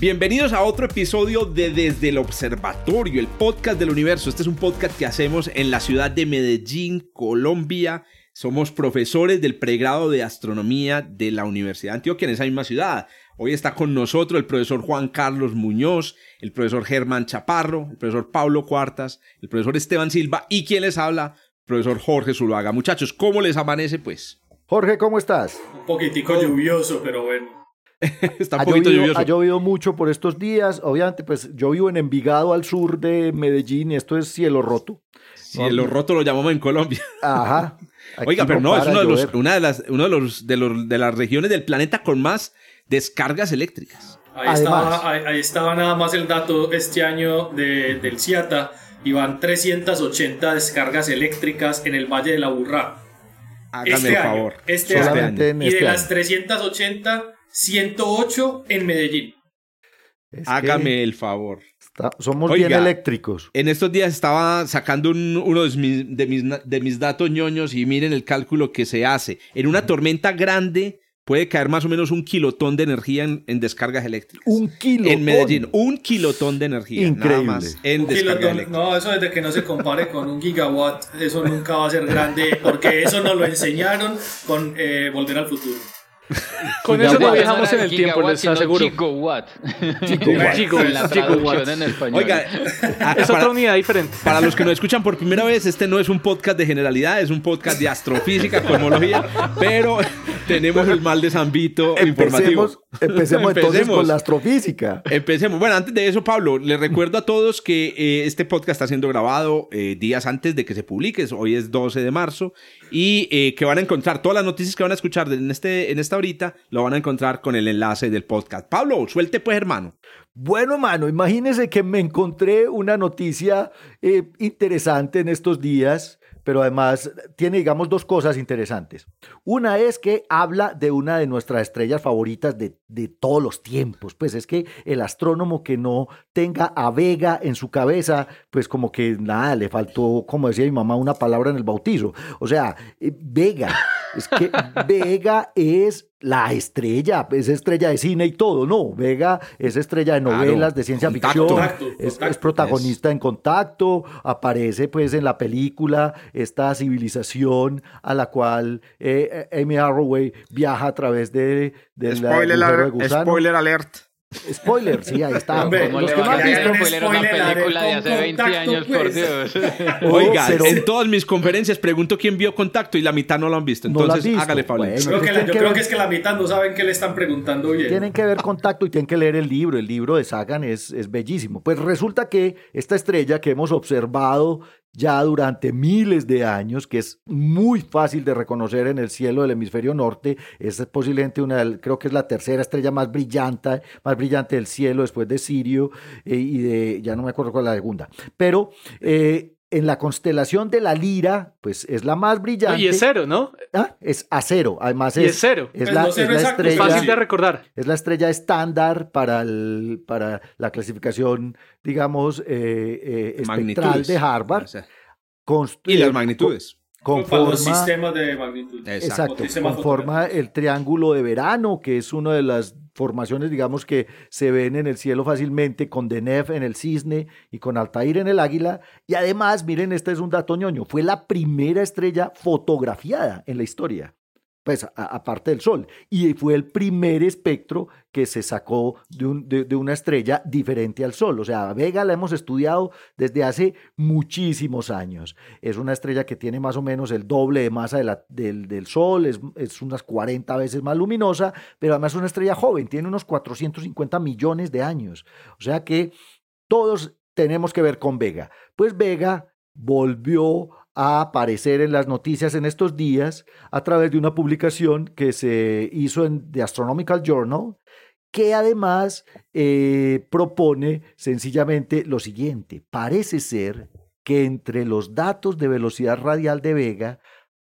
Bienvenidos a otro episodio de Desde el Observatorio, el podcast del universo. Este es un podcast que hacemos en la ciudad de Medellín, Colombia. Somos profesores del pregrado de astronomía de la Universidad de Antioquia en esa misma ciudad. Hoy está con nosotros el profesor Juan Carlos Muñoz, el profesor Germán Chaparro, el profesor Pablo Cuartas, el profesor Esteban Silva y quien les habla, el profesor Jorge Zuluaga. Muchachos, ¿cómo les amanece pues? Jorge, ¿cómo estás? Un poquitico lluvioso, pero bueno. Está un ha poquito llovido, lluvioso. ha llovido mucho por estos días. Obviamente, pues yo vivo en Envigado, al sur de Medellín, y esto es cielo roto. Sí, lo roto lo llamamos en Colombia. Ajá. Oiga, pero no, es uno de los, una de las, uno de los, de los de las regiones del planeta con más descargas eléctricas. Ahí, Además. estaba, ahí, ahí estaba nada más el dato este año de- del CIATA y van 380 descargas eléctricas en el Valle de la Burrá. Hágame Este el año, favor. este año. Y de este las año. 380, 108 en Medellín. Es que Hágame el favor. está- somos Oiga. bien eléctricos. En estos días estaba sacando un- uno de mis, de, mis, na- de mis datos ñoños y miren el cálculo que se hace. En una tormenta grande puede caer más o menos un kilotón de energía en, en descargas eléctricas. Un kilo. en Medellín, un kilotón de energía. Increíble. Nada más en kilotón- eléctricas. no, eso desde que no se compare con un gigawatt, eso nunca va a ser grande, porque eso nos lo enseñaron con eh, Volver al Futuro. Con eso no viajamos en el tiempo, les aseguro. Gigawatt. Gigawatt. Gigawatt. En español. Oiga, a- Es para- otra unidad diferente. Para los que nos escuchan por primera vez, este no es un podcast de generalidad, es un podcast de astrofísica, cosmología, pero tenemos el mal de Zambito informativo. Empecemos, empecemos entonces con la astrofísica. Empecemos. Bueno, antes de eso, Pablo, les recuerdo a todos que eh, este podcast está siendo grabado eh, días antes de que se publique. Hoy es 12 de marzo. Y eh, que van a encontrar todas las noticias que van a escuchar en, este, en esta horita, lo van a encontrar con el enlace del podcast. Pablo, suelte pues, hermano. Bueno, mano, imagínese que me encontré una noticia interesante en estos días, pero además tiene, digamos, dos cosas interesantes. Una es que habla de una de nuestras estrellas favoritas de, de todos los tiempos. Pues es que el astrónomo que no tenga a Vega en su cabeza, pues como que nada, le faltó, como decía mi mamá, una palabra en el bautizo. O sea, eh, Vega. Es que Vega es la estrella, es estrella de cine y todo, no, Vega es estrella de Claro, novelas, de ciencia Contacto. ficción, Contacto, es, Contacto. es protagonista en Contacto, aparece pues en la película esta civilización a la cual eh, Amy Arroway viaja a través de, agujero de gusano. alert. Spoiler, sí, ahí está. Hombre, ¿Cómo Los que no han visto, spoiler una película de hace 20 contacto, años, por pues. Dios? Oiga, pero- en todas mis conferencias pregunto quién vio contacto y la mitad no lo han visto. No Entonces, visto. hágale, Pablo. Bueno. Creo que la- Tienen yo que creo ver- que es que la mitad no saben qué le están preguntando bien. Tienen que ver contacto y tienen que leer el libro. El libro de Sagan es, es bellísimo. Pues resulta que esta estrella que hemos observado ya durante miles de años, que es muy fácil de reconocer en el cielo del hemisferio norte, es posiblemente una, creo que es la tercera estrella más brillante, más brillante del cielo después de Sirio eh, y de, ya no me acuerdo cuál es la segunda, pero eh, en la constelación de la Lira, pues es la más brillante. Y es cero, ¿no? Ah, Es acero, además Y es, es cero. es Pues la, no es la estrella. fácil de recordar. Es la estrella estándar para, el- para la clasificación, digamos, eh, eh, espectral Magnitudes. de Harvard. O sea, Const- y las magnitudes. Los Conforma, sistemas de magnitud. exacto, sistemas conforma el triángulo de verano, que es una de las formaciones, digamos, que se ven en el cielo fácilmente, con Deneb en el cisne y con Altair en el águila. Y además, miren, este es un dato ñoño, fue la primera estrella fotografiada en la historia. Pues aparte del Sol. Y fue el primer espectro que se sacó de, de- una estrella diferente al Sol. O sea, Vega la hemos estudiado desde hace muchísimos años. Es una estrella que tiene más o menos el doble de masa del, del Sol, es, es unas 40 veces más luminosa, pero además es una estrella joven, tiene unos 450 millones de años. O sea que todos tenemos que ver con Vega. Pues Vega volvió a aparecer en las noticias en estos días a través de una publicación que se hizo en The Astronomical Journal, que además eh, propone sencillamente lo siguiente. Parece ser que entre los datos de velocidad radial de Vega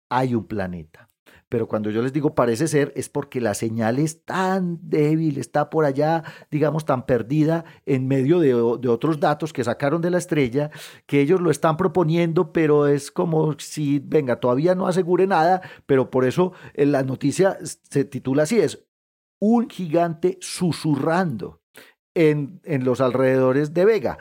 hay un planeta pero cuando yo les digo parece ser, es porque la señal es tan débil, está por allá, digamos, tan perdida en medio de, otros datos que sacaron de la estrella, que ellos lo están proponiendo, pero es como si, venga, todavía no asegure nada, pero por eso en eh, la noticia se titula así, es un gigante susurrando en, en los alrededores de Vega.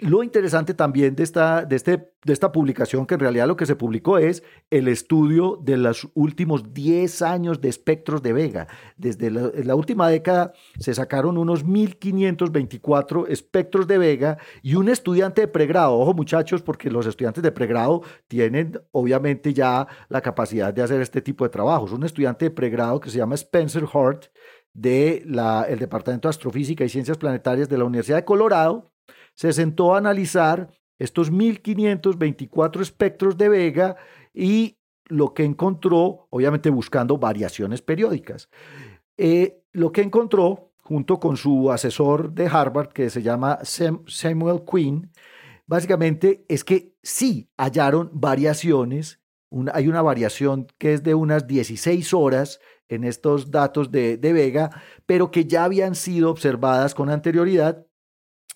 Lo interesante también de esta, de, este, de esta publicación, que en realidad lo que se publicó es el estudio de los últimos 10 años de espectros de Vega. Desde la, última década se sacaron unos 1524 espectros de Vega y un estudiante de pregrado, ojo muchachos, porque los estudiantes de pregrado tienen obviamente ya la capacidad de hacer este tipo de trabajos. Un estudiante de pregrado que se llama Spencer Hart del el Departamento de Astrofísica y Ciencias Planetarias de la Universidad de Colorado se sentó a analizar estos 1524 espectros de Vega y lo que encontró, obviamente buscando variaciones periódicas. Eh, lo que encontró, junto con su asesor de Harvard, que se llama Samuel Quinn, básicamente es que sí hallaron variaciones. hay una variación que es de unas 16 horas en estos datos de, de Vega, pero que ya habían sido observadas con anterioridad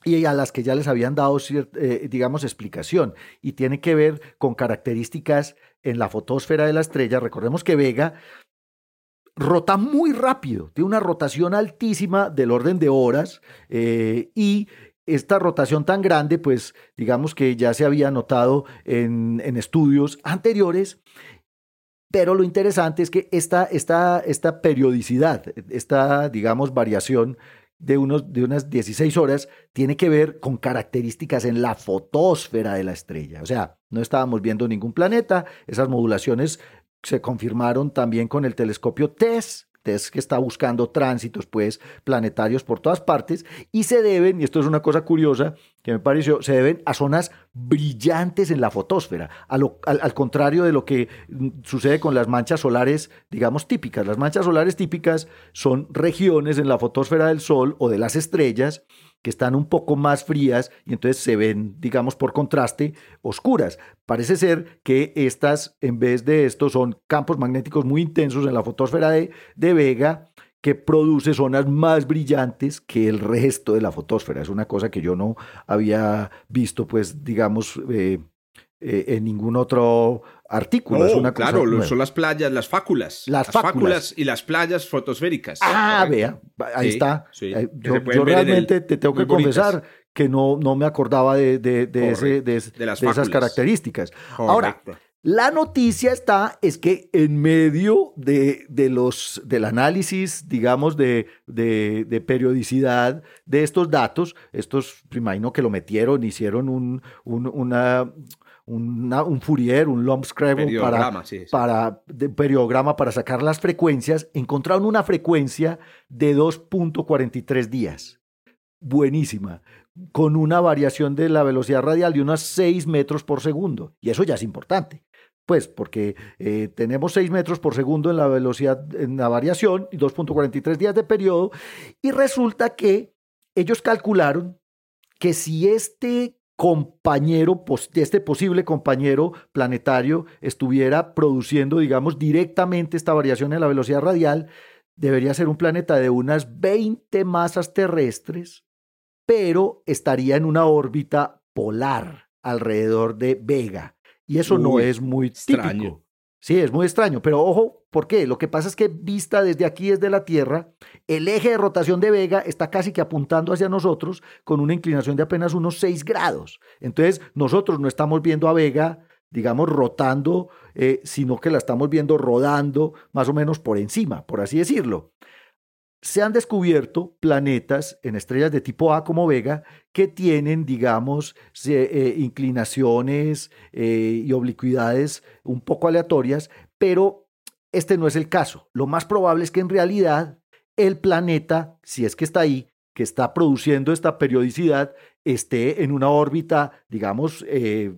y a las que ya les habían dado, eh, digamos, explicación. Y tiene que ver con características en la fotosfera de la estrella. Recordemos que Vega rota muy rápido, tiene una rotación altísima del orden de horas eh, y esta rotación tan grande, pues digamos que ya se había notado en, en estudios anteriores. Pero lo interesante es que esta, esta, esta periodicidad, esta, digamos, variación de, unos, de unas 16 horas tiene que ver con características en la fotosfera de la estrella. O sea, no estábamos viendo ningún planeta, esas modulaciones se confirmaron también con el telescopio TESS, es que está buscando tránsitos pues planetarios por todas partes y se deben, y esto es una cosa curiosa que me pareció, se deben a zonas brillantes en la fotosfera, al, al, contrario de lo que mm, sucede con las manchas solares, digamos, típicas. Las manchas solares típicas son regiones en la fotosfera del Sol o de las estrellas que están un poco más frías y entonces se ven, digamos, por contraste, oscuras. Parece ser que estas, en vez de esto, son campos magnéticos muy intensos en la fotosfera de, Vega que produce zonas más brillantes que el resto de la fotosfera. Es una cosa que yo no había visto, pues, digamos, eh, eh, en ningún otro artículo. es una claro, son las playas, las fáculas. Las, fáculas. y las playas fotosféricas. Ah, vea, ahí está. Eh, yo, realmente te tengo que confesar que no, no me acordaba de, de, de, ese, de esas características. Ahora, la noticia está, es que en medio de, de los, del análisis, digamos, de, de, periodicidad de estos datos, estos, imagino que lo metieron, hicieron un, un, una, un Fourier, un Lump Scrabble para, para de periograma para sacar las frecuencias, encontraron una frecuencia de 2.43 días. Buenísima, con una variación de la velocidad radial de unos 6 metros por segundo. Y eso ya es importante. Pues porque eh, tenemos 6 metros por segundo en la velocidad, en la variación y 2.43 días de periodo. Y resulta que ellos calcularon que si este compañero, este posible compañero planetario estuviera produciendo, digamos, directamente esta variación en la velocidad radial, debería ser un planeta de unas 20 masas terrestres, pero estaría en una órbita polar alrededor de Vega. Y eso no es muy extraño. Sí, es muy extraño, pero ojo, ¿por qué? Lo que pasa es que vista desde aquí, desde la Tierra, el eje de rotación de Vega está casi que apuntando hacia nosotros con una inclinación de apenas unos 6 grados. Entonces, nosotros no estamos viendo a Vega, digamos, rotando, eh, sino que la estamos viendo rodando más o menos por encima, por así decirlo se han descubierto planetas en estrellas de tipo A como Vega que tienen, digamos, eh, inclinaciones eh, y oblicuidades un poco aleatorias, pero este no es el caso. Lo más probable es que en realidad el planeta, si es que está ahí, que está produciendo esta periodicidad, esté en una órbita, digamos, eh,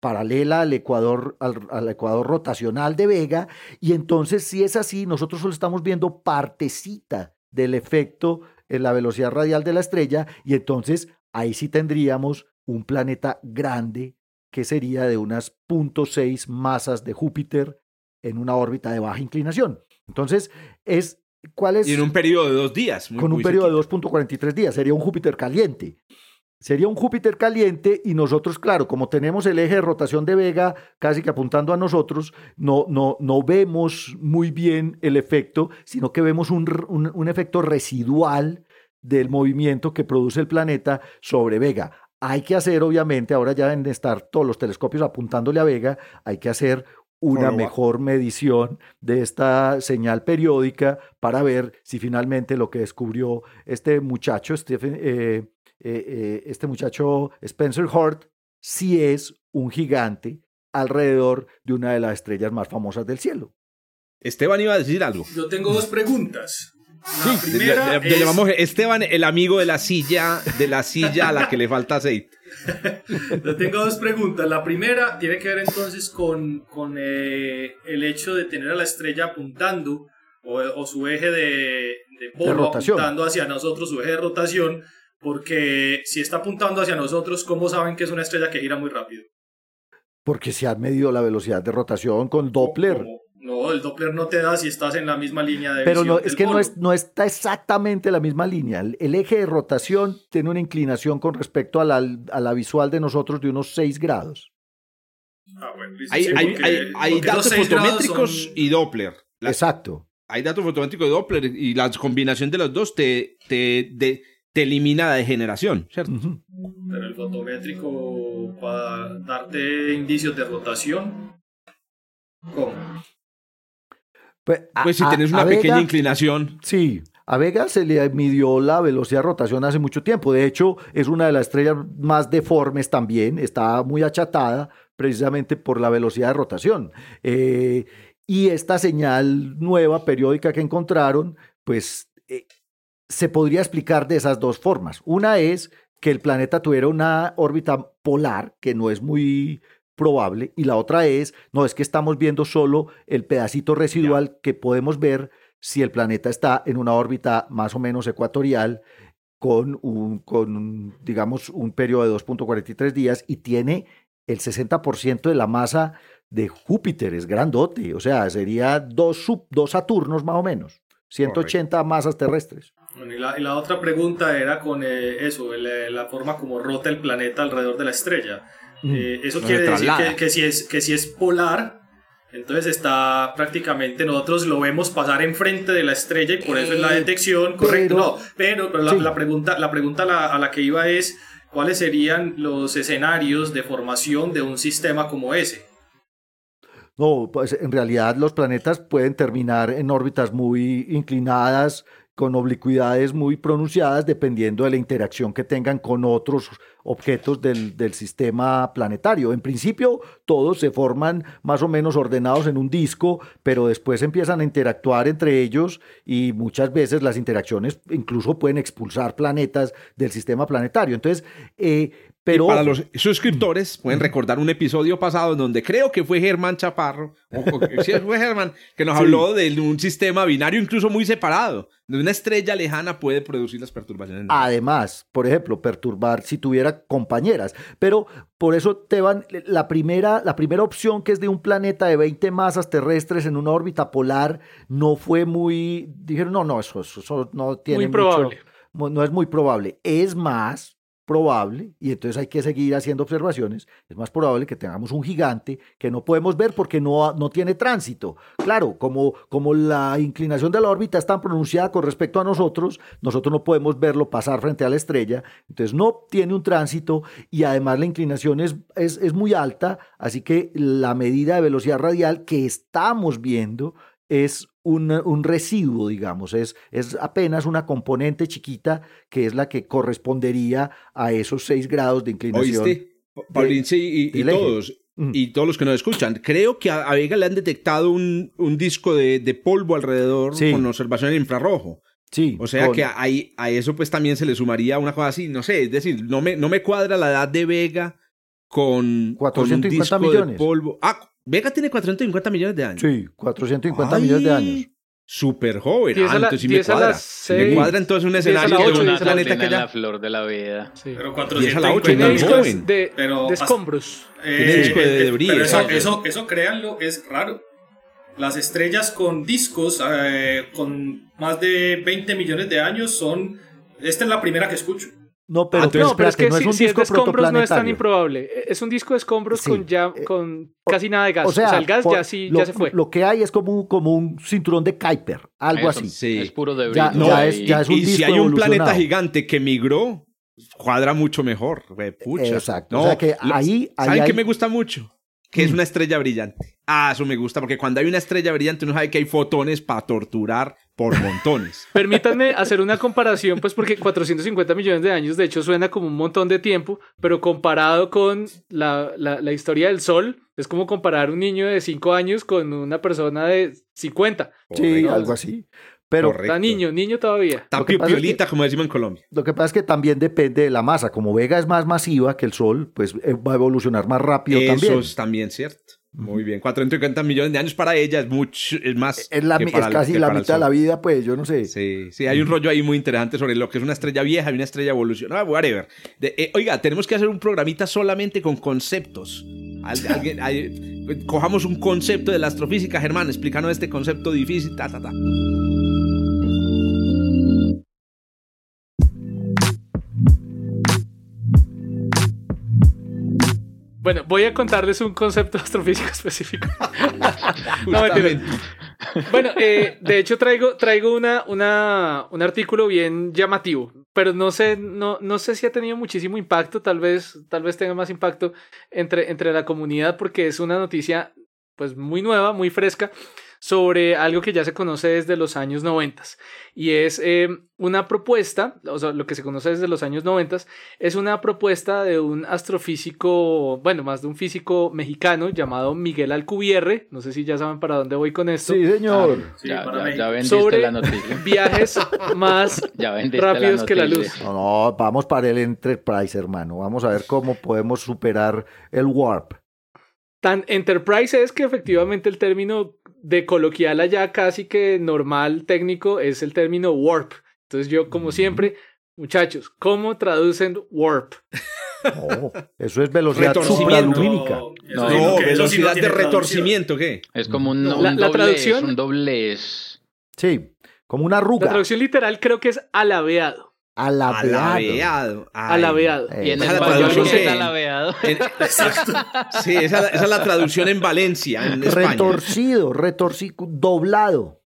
paralela al ecuador, al, ecuador rotacional de Vega, y entonces si es así, nosotros solo estamos viendo partecita del efecto en la velocidad radial de la estrella y entonces ahí sí tendríamos un planeta grande que sería de unas 0.6 masas de Júpiter en una órbita de baja inclinación. Entonces, es ¿cuál es? Y en un periodo de dos días. con un periodo de 2.43 días. Sería un Júpiter caliente. Sería un Júpiter caliente y nosotros, claro, como tenemos el eje de rotación de Vega casi que apuntando a nosotros, no, no, no vemos muy bien el efecto, sino que vemos un, un efecto residual del movimiento que produce el planeta sobre Vega. Hay que hacer, obviamente, ahora ya deben estar todos los telescopios apuntándole a Vega, hay que hacer una mejor medición de esta señal periódica para ver si finalmente lo que descubrió este muchacho, Stephen, eh, eh, eh, este muchacho Spencer Hort, si es un gigante alrededor de una de las estrellas más famosas del cielo. Esteban iba a decir algo. Yo tengo dos preguntas. sí, le, llamamos Esteban el amigo de la silla, de la silla a la que le falta aceite. Yo tengo dos preguntas. La primera tiene que ver entonces con, con eh, el hecho de tener a la estrella apuntando o, su eje de, de, apuntando hacia nosotros, su eje de rotación, porque si está apuntando hacia nosotros, ¿cómo saben que es una estrella que gira muy rápido? Porque se ha medido la velocidad de rotación con Doppler. No, el Doppler no te da si estás en la misma línea de Pero no, es que no, es, no está exactamente la misma línea. El, eje de rotación tiene una inclinación con respecto a la, a la visual de nosotros de unos 6 grados. Ah, bueno, hay, hay, hay, datos fotométricos y Doppler. Exacto. Hay datos fotométricos y Doppler y la combinación de los dos te, te, te, elimina la degeneración, ¿cierto? Pero el fotométrico para darte indicios de rotación, ¿cómo? Pues, pues si tienes una pequeña inclinación. Sí, a Vega se le midió la velocidad de rotación hace mucho tiempo. De hecho, es una de las estrellas más deformes también. Está muy achatada precisamente por la velocidad de rotación. Eh, y esta señal nueva periódica que encontraron, pues eh, se podría explicar de esas dos formas. Una es que el planeta tuviera una órbita polar, que no es muy probable, y la otra es, no, es que estamos viendo solo el pedacito residual que podemos ver si el planeta está en una órbita más o menos ecuatorial con un, con, digamos, un periodo de 2.43 días y tiene el 60% de la masa de Júpiter, es grandote, o sea, sería dos, sub, dos Saturnos más o menos, 180 masas terrestres. y, la, otra pregunta era con eh, eso, la forma como rota el planeta alrededor de la estrella. Eh, eso quiere decir que, si es, que si es polar, entonces está prácticamente, nosotros lo vemos pasar enfrente de la estrella y por eso es la eh, detección, correcto. no, pero, la, pregunta, la pregunta a la, que iba es, ¿cuáles serían los escenarios de formación de un sistema como ese? No, pues en realidad los planetas pueden terminar en órbitas muy inclinadas, con oblicuidades muy pronunciadas dependiendo de la interacción que tengan con otros objetos del, del, sistema planetario. En principio, todos se forman más o menos ordenados en un disco, pero después empiezan a interactuar entre ellos y muchas veces las interacciones incluso pueden expulsar planetas del sistema planetario. Entonces, eh, pero... para los suscriptores pueden recordar un episodio pasado en donde creo que fue Germán Chaparro, o, fue Germán, que nos habló de un sistema binario incluso muy separado, donde una estrella lejana puede producir las perturbaciones. Además, por ejemplo, perturbar si tuviera compañeras. Pero por eso, Teban, la primera, la primera opción que es de un planeta de 20 masas terrestres en una órbita polar no fue muy... Dijeron, no, no, eso, eso, no tiene... Muy probable. no es muy probable. Es más, probable, y entonces hay que seguir haciendo observaciones, es más probable que tengamos un gigante que no podemos ver porque no, no tiene tránsito. Claro, como, como la inclinación de la órbita es tan pronunciada con respecto a nosotros, nosotros no podemos verlo pasar frente a la estrella, entonces no tiene un tránsito y además la inclinación es, es, es muy alta, así que la medida de velocidad radial que estamos viendo es un, residuo, digamos, es, es apenas una componente chiquita que es la que correspondería a esos 6 grados de inclinación. ¿Oíste? Paulín, sí, y, todos, mm. y todos los que nos escuchan. Creo que a, Vega le han detectado un, un disco de, de, polvo alrededor con observación en infrarrojo. Sí, o sea que ahí, a eso pues también se le sumaría una cosa así, no sé, es decir, no me, no me cuadra la edad de Vega con, 450 con un disco millones. de polvo. Ah, Vega tiene 450 millones de años. Sí, 450 millones de años. súper joven. Ah, entonces sí me cuadra. me cuadra entonces un escenario de un planeta que ya... la flor de la vida. Sí. Pero 450 es De, pero, de escombros. Eh, disco de debris. Pero eso, eso, eso, créanlo, es raro. Las estrellas con discos eh, con más de 20 millones de años son... Esta es la primera que escucho. No, pero, ah, no, pero es que no si, es, un disco de escombros no es tan improbable. Es un disco de escombros con ya eh, con casi nada de gas. O sea, el gas ya sí ya se fue. Lo que hay es como un, como un cinturón de Kuiper, algo así. Sí. Es puro de ya, ya, es, ya es un y si hay un planeta gigante que migró, cuadra mucho mejor. Pucha. Exacto. o sea que ahí, ahí ¿Saben qué me gusta mucho? Que es mm. una estrella brillante. Ah, eso me gusta, porque cuando hay una estrella brillante uno sabe que hay fotones para torturar por montones. Permítanme hacer una comparación, pues porque 450 millones de años de hecho suena como un montón de tiempo, pero comparado con la, la, historia del Sol, es como comparar un niño de 5 años con una persona de 50. Sí, algo así. Pero está niño, niño todavía. Está piolita, como decimos en Colombia. Lo que pasa es que también depende de la masa. Como Vega es más masiva que el Sol, pues eh, va a evolucionar más rápido también. Eso es también cierto. Muy bien, 450 millones de años para ella es mucho, es más. Es, la, es casi la mitad de la vida, pues yo no sé. Sí, sí, hay un rollo ahí muy interesante sobre lo que es una estrella vieja y una estrella evolucionada. Whatever. Eh, oiga, tenemos que hacer un programita solamente con conceptos. Alguien, cojamos un concepto de la astrofísica, Germán, explícanos este concepto difícil, ta, ta, ta. Bueno, voy a contarles un concepto astrofísico específico. no, bueno, eh, de hecho traigo, traigo una, una, un artículo bien llamativo, pero no sé, no, no sé si ha tenido muchísimo impacto, tal vez, tal vez tenga más impacto entre, entre la comunidad porque es una noticia pues muy nueva, muy fresca sobre algo que ya se conoce desde los años 90 y es eh, una propuesta, o sea, lo que se conoce desde los años 90 es una propuesta de un astrofísico, bueno, más de un físico mexicano llamado Miguel Alcubierre, no sé si ya saben para dónde voy con esto. Sí, señor. ya, sobre la noticia. viajes más rápidos que la luz. No, no, vamos para el Enterprise, hermano. Vamos a ver cómo podemos superar el warp. Tan Enterprise es que efectivamente el término de coloquial allá casi que normal técnico es el término warp. Entonces yo como siempre, muchachos, ¿cómo traducen warp? Oh, eso es velocidad supralumínica. No, no, velocidad de retorcimiento, ¿qué? Es como un, un la, traducción, un doblez. Sí, como una arruga. La traducción literal creo que es alabeado. Alabeado. Alabeado. Y en español es alabeado. Exacto. Sí, esa, esa, es la traducción en Valencia, en Retorcido, retorcido, doblado.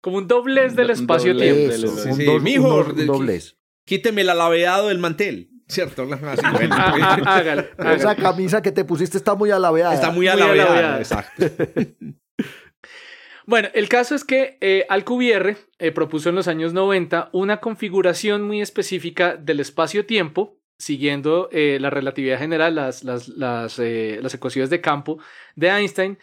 Como un doblez del espacio-tiempo. Sí, sí, Mijo, un doblez. Quíteme el alabeado del mantel. ¿Cierto? Así, ah, ah, Esa camisa que te pusiste está muy alabeada. Está muy alabeada. Exacto. Bueno, el caso es que eh, Alcubierre eh, propuso en los años 90 una configuración muy específica del espacio-tiempo, siguiendo eh, la relatividad general, las, las, las, las, ecuaciones de campo de Einstein,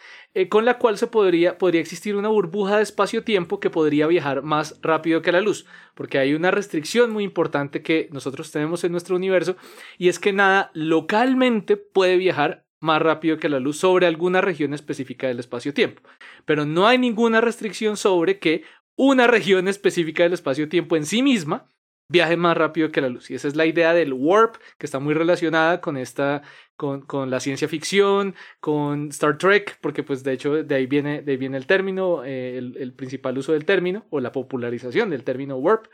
con la cual se podría, podría existir una burbuja de espacio-tiempo que podría viajar más rápido que la luz, porque hay una restricción muy importante que nosotros tenemos en nuestro universo, y es que nada localmente puede viajar más rápido que la luz sobre alguna región específica del espacio-tiempo. Pero no hay ninguna restricción sobre que una región específica del espacio-tiempo en sí misma viaje más rápido que la luz. Y esa es la idea del warp, que está muy relacionada con esta, con, la ciencia ficción, con Star Trek, porque pues de hecho de ahí viene, de ahí viene el término, eh, el principal uso del término, o la popularización del término warp.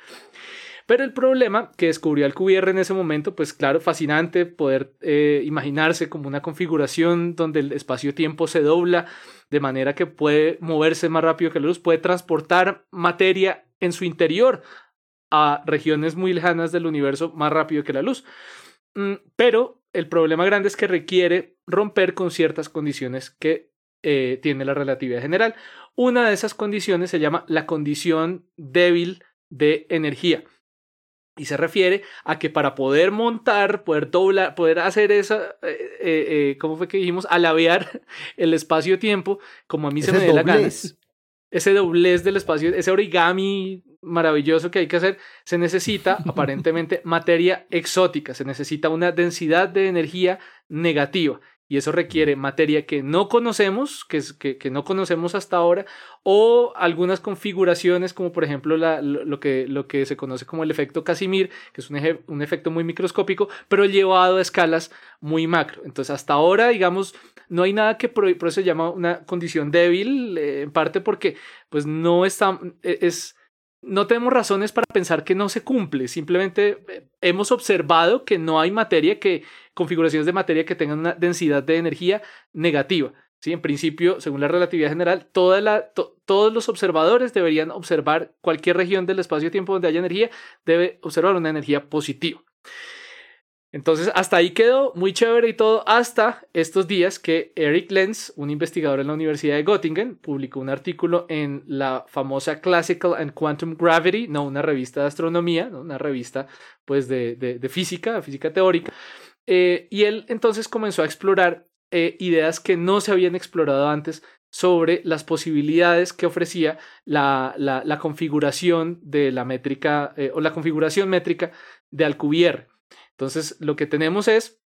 Pero el problema que descubrió Alcubierre en ese momento, pues claro, fascinante poder eh, imaginarse como una configuración donde el espacio-tiempo se dobla de manera que puede moverse más rápido que la luz, puede transportar materia en su interior a regiones muy lejanas del universo más rápido que la luz. Mm, pero el problema grande es que requiere romper con ciertas condiciones que eh, tiene la relatividad general. Una de esas condiciones se llama la condición débil de energía. Y se refiere a que para poder montar, poder doblar, poder hacer esa, eh, eh, eh, ¿cómo fue que dijimos? Alabear el espacio-tiempo, como a mí se me dé la gana. Ese doblez del espacio, ese origami maravilloso que hay que hacer, se necesita aparentemente materia exótica, se necesita una densidad de energía negativa. Y eso requiere materia que no conocemos, que, que, no conocemos hasta ahora, o algunas configuraciones como por ejemplo lo, que, lo que se conoce como el efecto Casimir, que es un, un efecto muy microscópico, pero llevado a escalas muy macro. Entonces hasta ahora, digamos, no hay nada que por, eso se llama una condición débil, eh, en parte porque pues no está, e, es no tenemos razones para pensar que no se cumple, simplemente eh, hemos observado que no hay materia que, configuraciones de materia que tengan una densidad de energía negativa. ¿sí? En principio, según la relatividad general, todos los observadores deberían observar cualquier región del espacio-tiempo donde haya energía, debe observar una energía positiva. Entonces, hasta ahí quedó muy chévere y todo, hasta estos días que Eric Lenz, un investigador en la Universidad de Göttingen, publicó un artículo en la famosa Classical and Quantum Gravity, no una revista de astronomía, ¿no? una revista pues de, de, física, física teórica, eh, y él entonces comenzó a explorar eh, ideas que no se habían explorado antes sobre las posibilidades que ofrecía la, la, la configuración de la métrica eh, o la configuración métrica de Alcubierre. Entonces, lo que tenemos es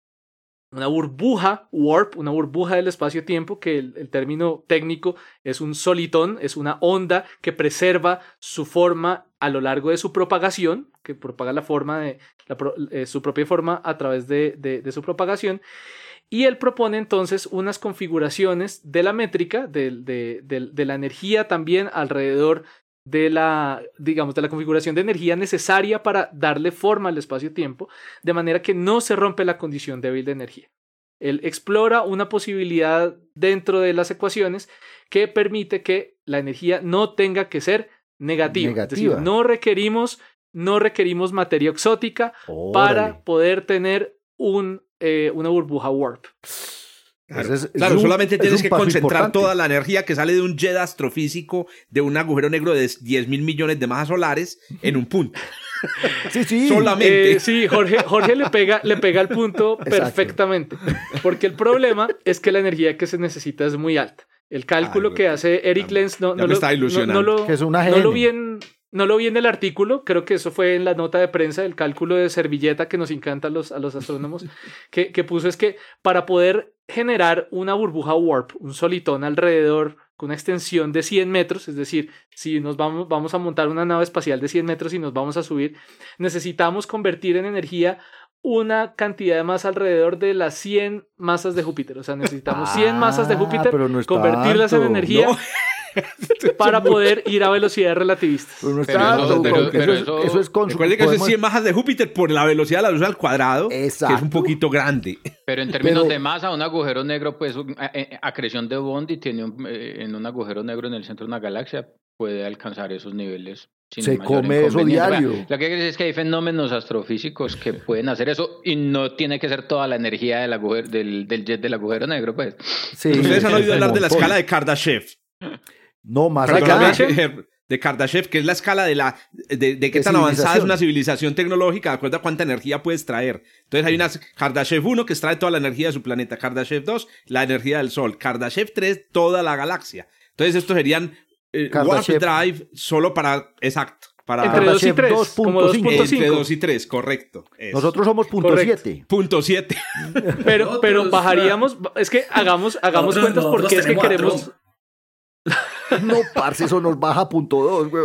una burbuja, warp, una burbuja del espacio-tiempo, que el, término técnico es un solitón, es una onda que preserva su forma a lo largo de su propagación, que propaga la forma de eh, su propia forma a través de, de, su propagación. Y él propone entonces unas configuraciones de la métrica, de, de, la energía también alrededor de la, digamos, de la configuración de energía necesaria para darle forma al espacio-tiempo, de manera que no se rompe la condición débil de energía. Él explora una posibilidad dentro de las ecuaciones que permite que la energía no tenga que ser negativa. Es decir, no requerimos, no requerimos materia exótica para poder tener un, eh, una burbuja warp. Claro, solamente tienes que concentrar toda la energía que sale de un jet astrofísico de un agujero negro de 10 mil millones de masas solares en un punto. Sí, sí. Solamente. Eh, sí, Jorge, Jorge le, pega, le pega el punto perfectamente. Porque el problema es que la energía que se necesita es muy alta. El cálculo que hace Eric Lenz no, no, lo, no, lo, no lo vi en, no lo vi en el artículo, creo que eso fue en la nota de prensa, el cálculo de servilleta que nos encanta a los, a los astrónomos, que, que puso es que para poder generar una burbuja warp, un solitón alrededor con una extensión de 100 metros, es decir, si nos vamos, vamos a montar una nave espacial de 100 metros y nos vamos a subir, necesitamos convertir en energía una cantidad de masa alrededor de las 100 masas de Júpiter. O sea, necesitamos 100 masas de ah, Júpiter, convertirlas en energía. para poder ir a velocidades relativistas. Pero no está eso, es con Recuerde que eso es 100 masas de Júpiter por la velocidad de la luz al cuadrado, que es un poquito grande. Pero en términos de masa, un agujero negro, pues, acreción de Bondi tiene eh, en un agujero negro en el centro de una galaxia, puede alcanzar esos niveles. Se come eso diario. Lo que quiere decir es que hay fenómenos astrofísicos que pueden hacer eso y no tiene que ser toda la energía del, agujero, del, del jet del agujero negro, pues. Ustedes han oído hablar de la escala de Kardashev. No, más allá. De Kardashev, que es la escala de la de, de qué tan avanzada es una civilización tecnológica, de acuerdo a cuánta energía puede extraer. Entonces hay una Kardashev 1 que extrae toda la energía de su planeta, Kardashev 2, la energía del Sol, Kardashev 3, toda la galaxia. Entonces estos serían eh, Warp Drive solo para, exacto, para entre 2 y 3, 2.5. Entre 2 y 3, correcto. Nosotros somos punto 7. Punto 7. Pero, pero bajaríamos, es que hagamos, hagamos cuentas porque es que queremos... No, parce, eso nos baja a punto dos, güey.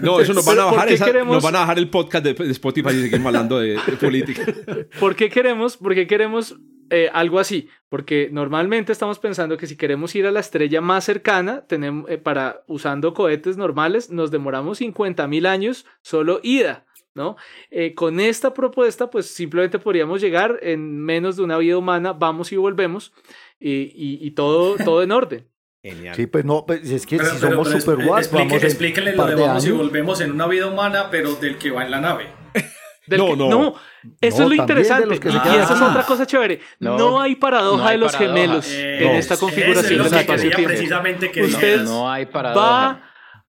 No, eso nos van a bajar, nos van a bajar el podcast de, Spotify y seguimos hablando de, política. ¿Por qué queremos, por qué queremos eh, algo así? Porque normalmente estamos pensando que si queremos ir a la estrella más cercana, tenemos, eh, para usando cohetes normales, nos demoramos 50 mil años solo ida. ¿No? Eh, con esta propuesta, pues simplemente podríamos llegar en menos de una vida humana, vamos y volvemos, y, y todo, todo en orden. Sí, pues no, pues es que si somos super guapos, vamos explíquenle lo de vamos y volvemos en una vida humana, pero del que va en la nave. no, no, no. Eso es lo interesante. y esa es otra cosa chévere. No, hay paradoja de los gemelos en esta configuración del espacio-tiempo. Precisamente que Usted no hay paradoja. va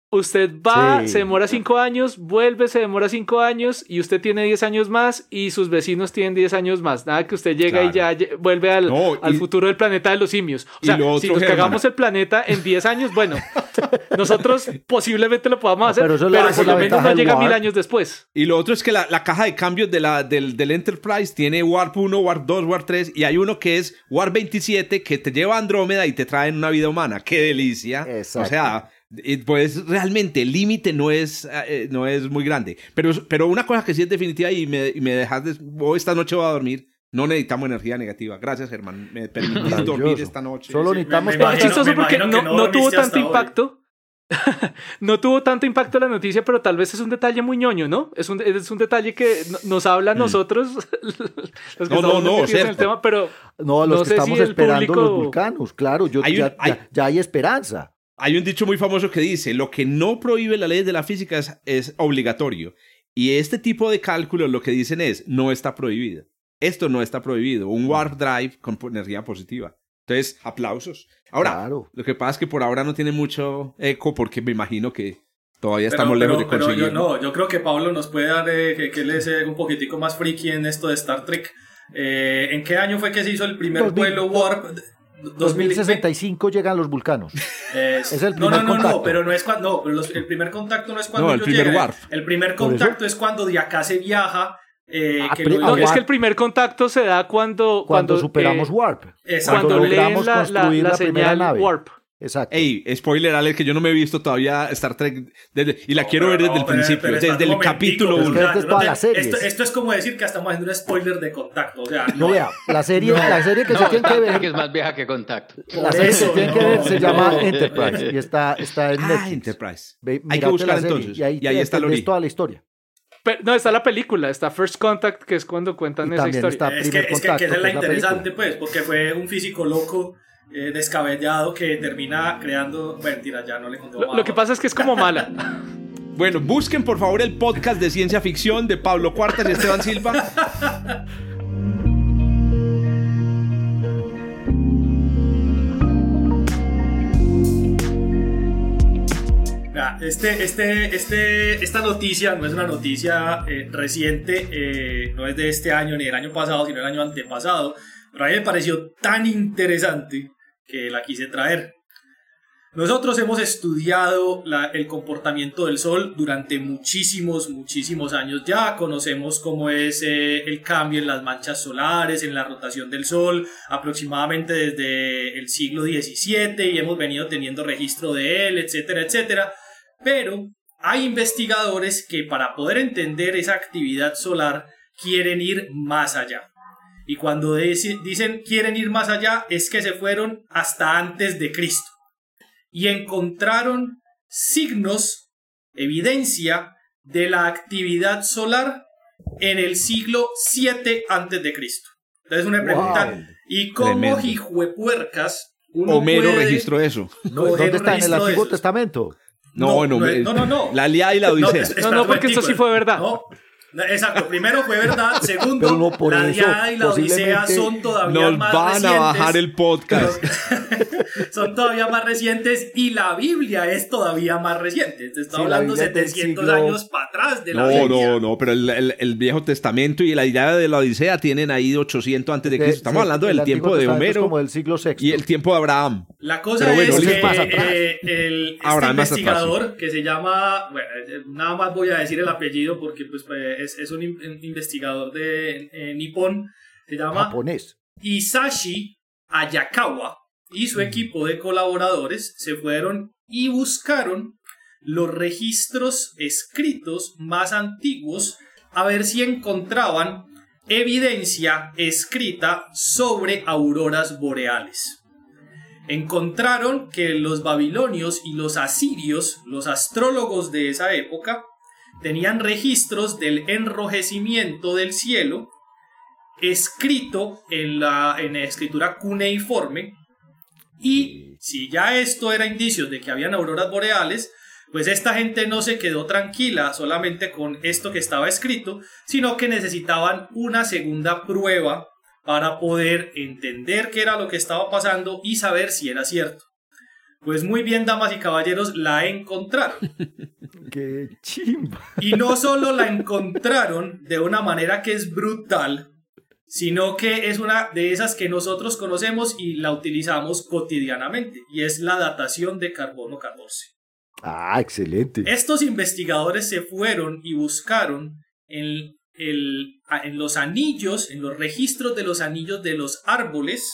Usted va, se demora cinco años, vuelve, se demora cinco años y usted tiene diez años más y sus vecinos tienen diez años más. Nada que usted llega y ya vuelve al, al futuro del planeta de los simios. O sea, si nos cagamos el planeta en diez años, bueno, nosotros posiblemente lo podamos hacer, pero, por lo menos no llega mil años después. Y lo otro es que la, la caja de cambios de la, del, del, Enterprise tiene Warp 1, Warp 2, Warp 3 y hay uno que es Warp 27 que te lleva a Andrómeda y te trae en una vida humana. ¡Qué delicia! Exacto. O sea pues realmente el límite no, es, eh, no es muy grande. Pero, pero una cosa que sí es definitiva y me, me dejas, de, hoy esta noche voy a dormir. No necesitamos energía negativa. Gracias, Germán. Me permitís dormir esta noche. Solo necesitamos. Me, chistoso porque no, no, tuvo tanto impacto. no tuvo tanto impacto la noticia, pero tal vez es un detalle muy ñoño, ¿no? Es un, es un detalle que nos habla a mm. nosotros, los que no, no, no, en el tema, pero no, los que estamos esperando los vulcanos, claro, yo, ya, ya, hay esperanza. Hay un dicho muy famoso que dice, lo que no prohíbe la ley de la física es, obligatorio. Y este tipo de cálculos lo que dicen es, no está prohibido. Esto no está prohibido. Un warp drive con energía positiva. Entonces, aplausos. Ahora, lo que pasa es que por ahora no tiene mucho eco porque me imagino que todavía estamos lejos de conseguir. Yo, no, yo creo que Pablo nos puede dar eh, que, que él es un poquitico más friki en esto de Star Trek. Eh, ¿En qué año fue que se hizo el primer vuelo warp? 2065 llegan los vulcanos. Es, el primer no, no, no, no, pero no es cuando. No, el primer contacto no es cuando. No, el primer warp. El primer contacto es cuando de acá se viaja. Eh, ah, no, es que el primer contacto se da cuando. Cuando, superamos eh, Warp. Cuando, logramos la, construir la, señal nave. Warp. Exacto. Ey, spoiler, Alex, que yo no me he visto todavía Star Trek desde, y la quiero ver desde el principio, desde el capítulo 1. Esto, es como decir que estamos haciendo un spoiler de contacto. O sea, no, vea, la serie, la serie que se tiene que ver. Que es más vieja que contacto. La serie que se tiene que ver se llama Enterprise y está, está en ah, Netflix. Ah, Enterprise. Hay que buscar entonces. Y ahí, y ahí está toda la historia. no, está la película, está First Contact, que es cuando cuentan esa historia. Está es, que, es que, que, es la interesante, pues, porque fue un físico loco eh, descabellado que termina creando. Mentira, ya no le contó. Lo, lo que pasa es que es como mala. bueno, busquen por favor el podcast de ciencia ficción de Pablo Cuartas y Esteban Silva. Este, este, este, esta noticia no es una noticia eh, reciente, eh, no es de este año ni del año pasado, sino del año antepasado. Pero a mí me pareció tan interesante que la quise traer. Nosotros hemos estudiado el comportamiento del Sol durante muchísimos, muchísimos años ya. Conocemos cómo es eh, el cambio en las manchas solares, en la rotación del Sol, aproximadamente desde el siglo XVII y hemos venido teniendo registro de él, etcétera, etcétera. Pero hay investigadores que para poder entender esa actividad solar quieren ir más allá. Y cuando dicen quieren ir más allá, es que se fueron hasta antes de Cristo. Y encontraron signos, evidencia de la actividad solar en el siglo 7 antes de Cristo. Entonces una pregunta, ¿y cómo hijuepuercas uno Homero registró eso? ¿Dónde está en el Antiguo Testamento? No, no, no, no, La Lía y la Odisea. No, no, porque eso sí fue verdad. Exacto, primero fue verdad, segundo, la Diada y la Odisea son todavía más recientes. Nos van a bajar el podcast. son todavía más recientes y la Biblia es todavía más reciente. Te está hablando 700 años para atrás de la no, Biblia. No, no, pero el, el, Viejo Testamento y la Idea de la Odisea tienen ahí 800 antes de Cristo. Estamos hablando del tiempo de Homero. Como del siglo VI. Y el tiempo de Abraham. La cosa es que eh, el, este investigador que se llama, bueno, eh, nada más voy a decir el apellido porque pues, pues es, un investigador de eh, Nippon, se llama Japonés. Isashi Ayakawa y su equipo de colaboradores se fueron y buscaron los registros escritos más antiguos a ver si encontraban evidencia escrita sobre auroras boreales. Encontraron que los babilonios y los asirios, los astrólogos de esa época, tenían registros del enrojecimiento del cielo escrito en la, en escritura cuneiforme y si ya esto era indicio de que habían auroras boreales, pues esta gente no se quedó tranquila solamente con esto que estaba escrito, sino que necesitaban una segunda prueba para poder entender qué era lo que estaba pasando y saber si era cierto. Pues muy bien, damas y caballeros, la encontraron. ¡Qué chimba! Y no solo la encontraron de una manera que es brutal, sino que es una de esas que nosotros conocemos y la utilizamos cotidianamente, y es la datación de carbono 14. Ah, excelente. Estos investigadores se fueron y buscaron en, en los anillos, en los registros de los anillos de los árboles,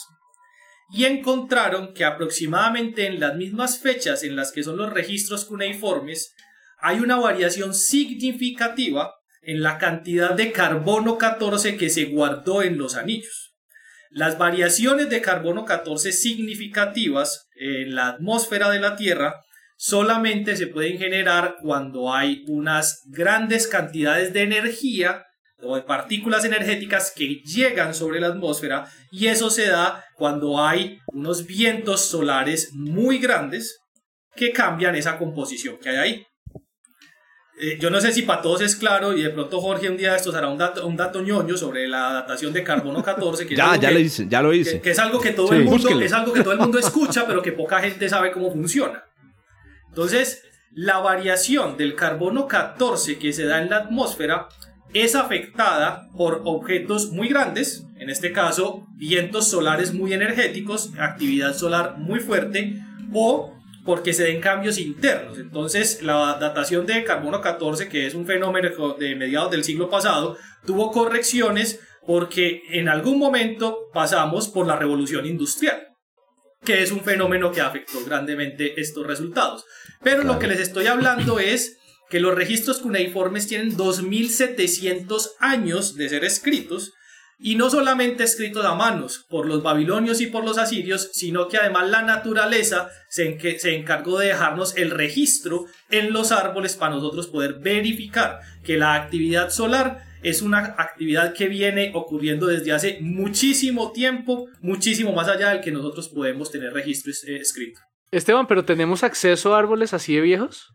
y encontraron que aproximadamente en las mismas fechas en las que son los registros cuneiformes, hay una variación significativa en la cantidad de carbono 14 que se guardó en los anillos. Las variaciones de carbono 14 significativas en la atmósfera de la Tierra solamente se pueden generar cuando hay unas grandes cantidades de energía o de partículas energéticas que llegan sobre la atmósfera y eso se da cuando hay unos vientos solares muy grandes que cambian esa composición que hay ahí. Eh, yo no sé si para todos es claro y de pronto Jorge un día de estos hará un dato, un dato ñoño sobre la datación de carbono 14 que ya, ya lo hice, ya lo hice. Que, es algo que todo el mundo es algo que todo el mundo escucha pero que poca gente sabe cómo funciona. Entonces, la variación del carbono 14 que se da en la atmósfera es afectada por objetos muy grandes, en este caso vientos solares muy energéticos, actividad solar muy fuerte, o porque se den cambios internos. Entonces, la datación de carbono 14, que es un fenómeno de mediados del siglo pasado, tuvo correcciones porque en algún momento pasamos por la revolución industrial, que es un fenómeno que afectó grandemente estos resultados. Pero lo que les estoy hablando es que los registros cuneiformes tienen 2700 años de ser escritos y no solamente escritos a manos por los babilonios y por los asirios, sino que además la naturaleza se, encargó de dejarnos el registro en los árboles para nosotros poder verificar que la actividad solar es una actividad que viene ocurriendo desde hace muchísimo tiempo, muchísimo más allá del que nosotros podemos tener registro eh, escrito. Esteban, ¿pero tenemos acceso a árboles así de viejos?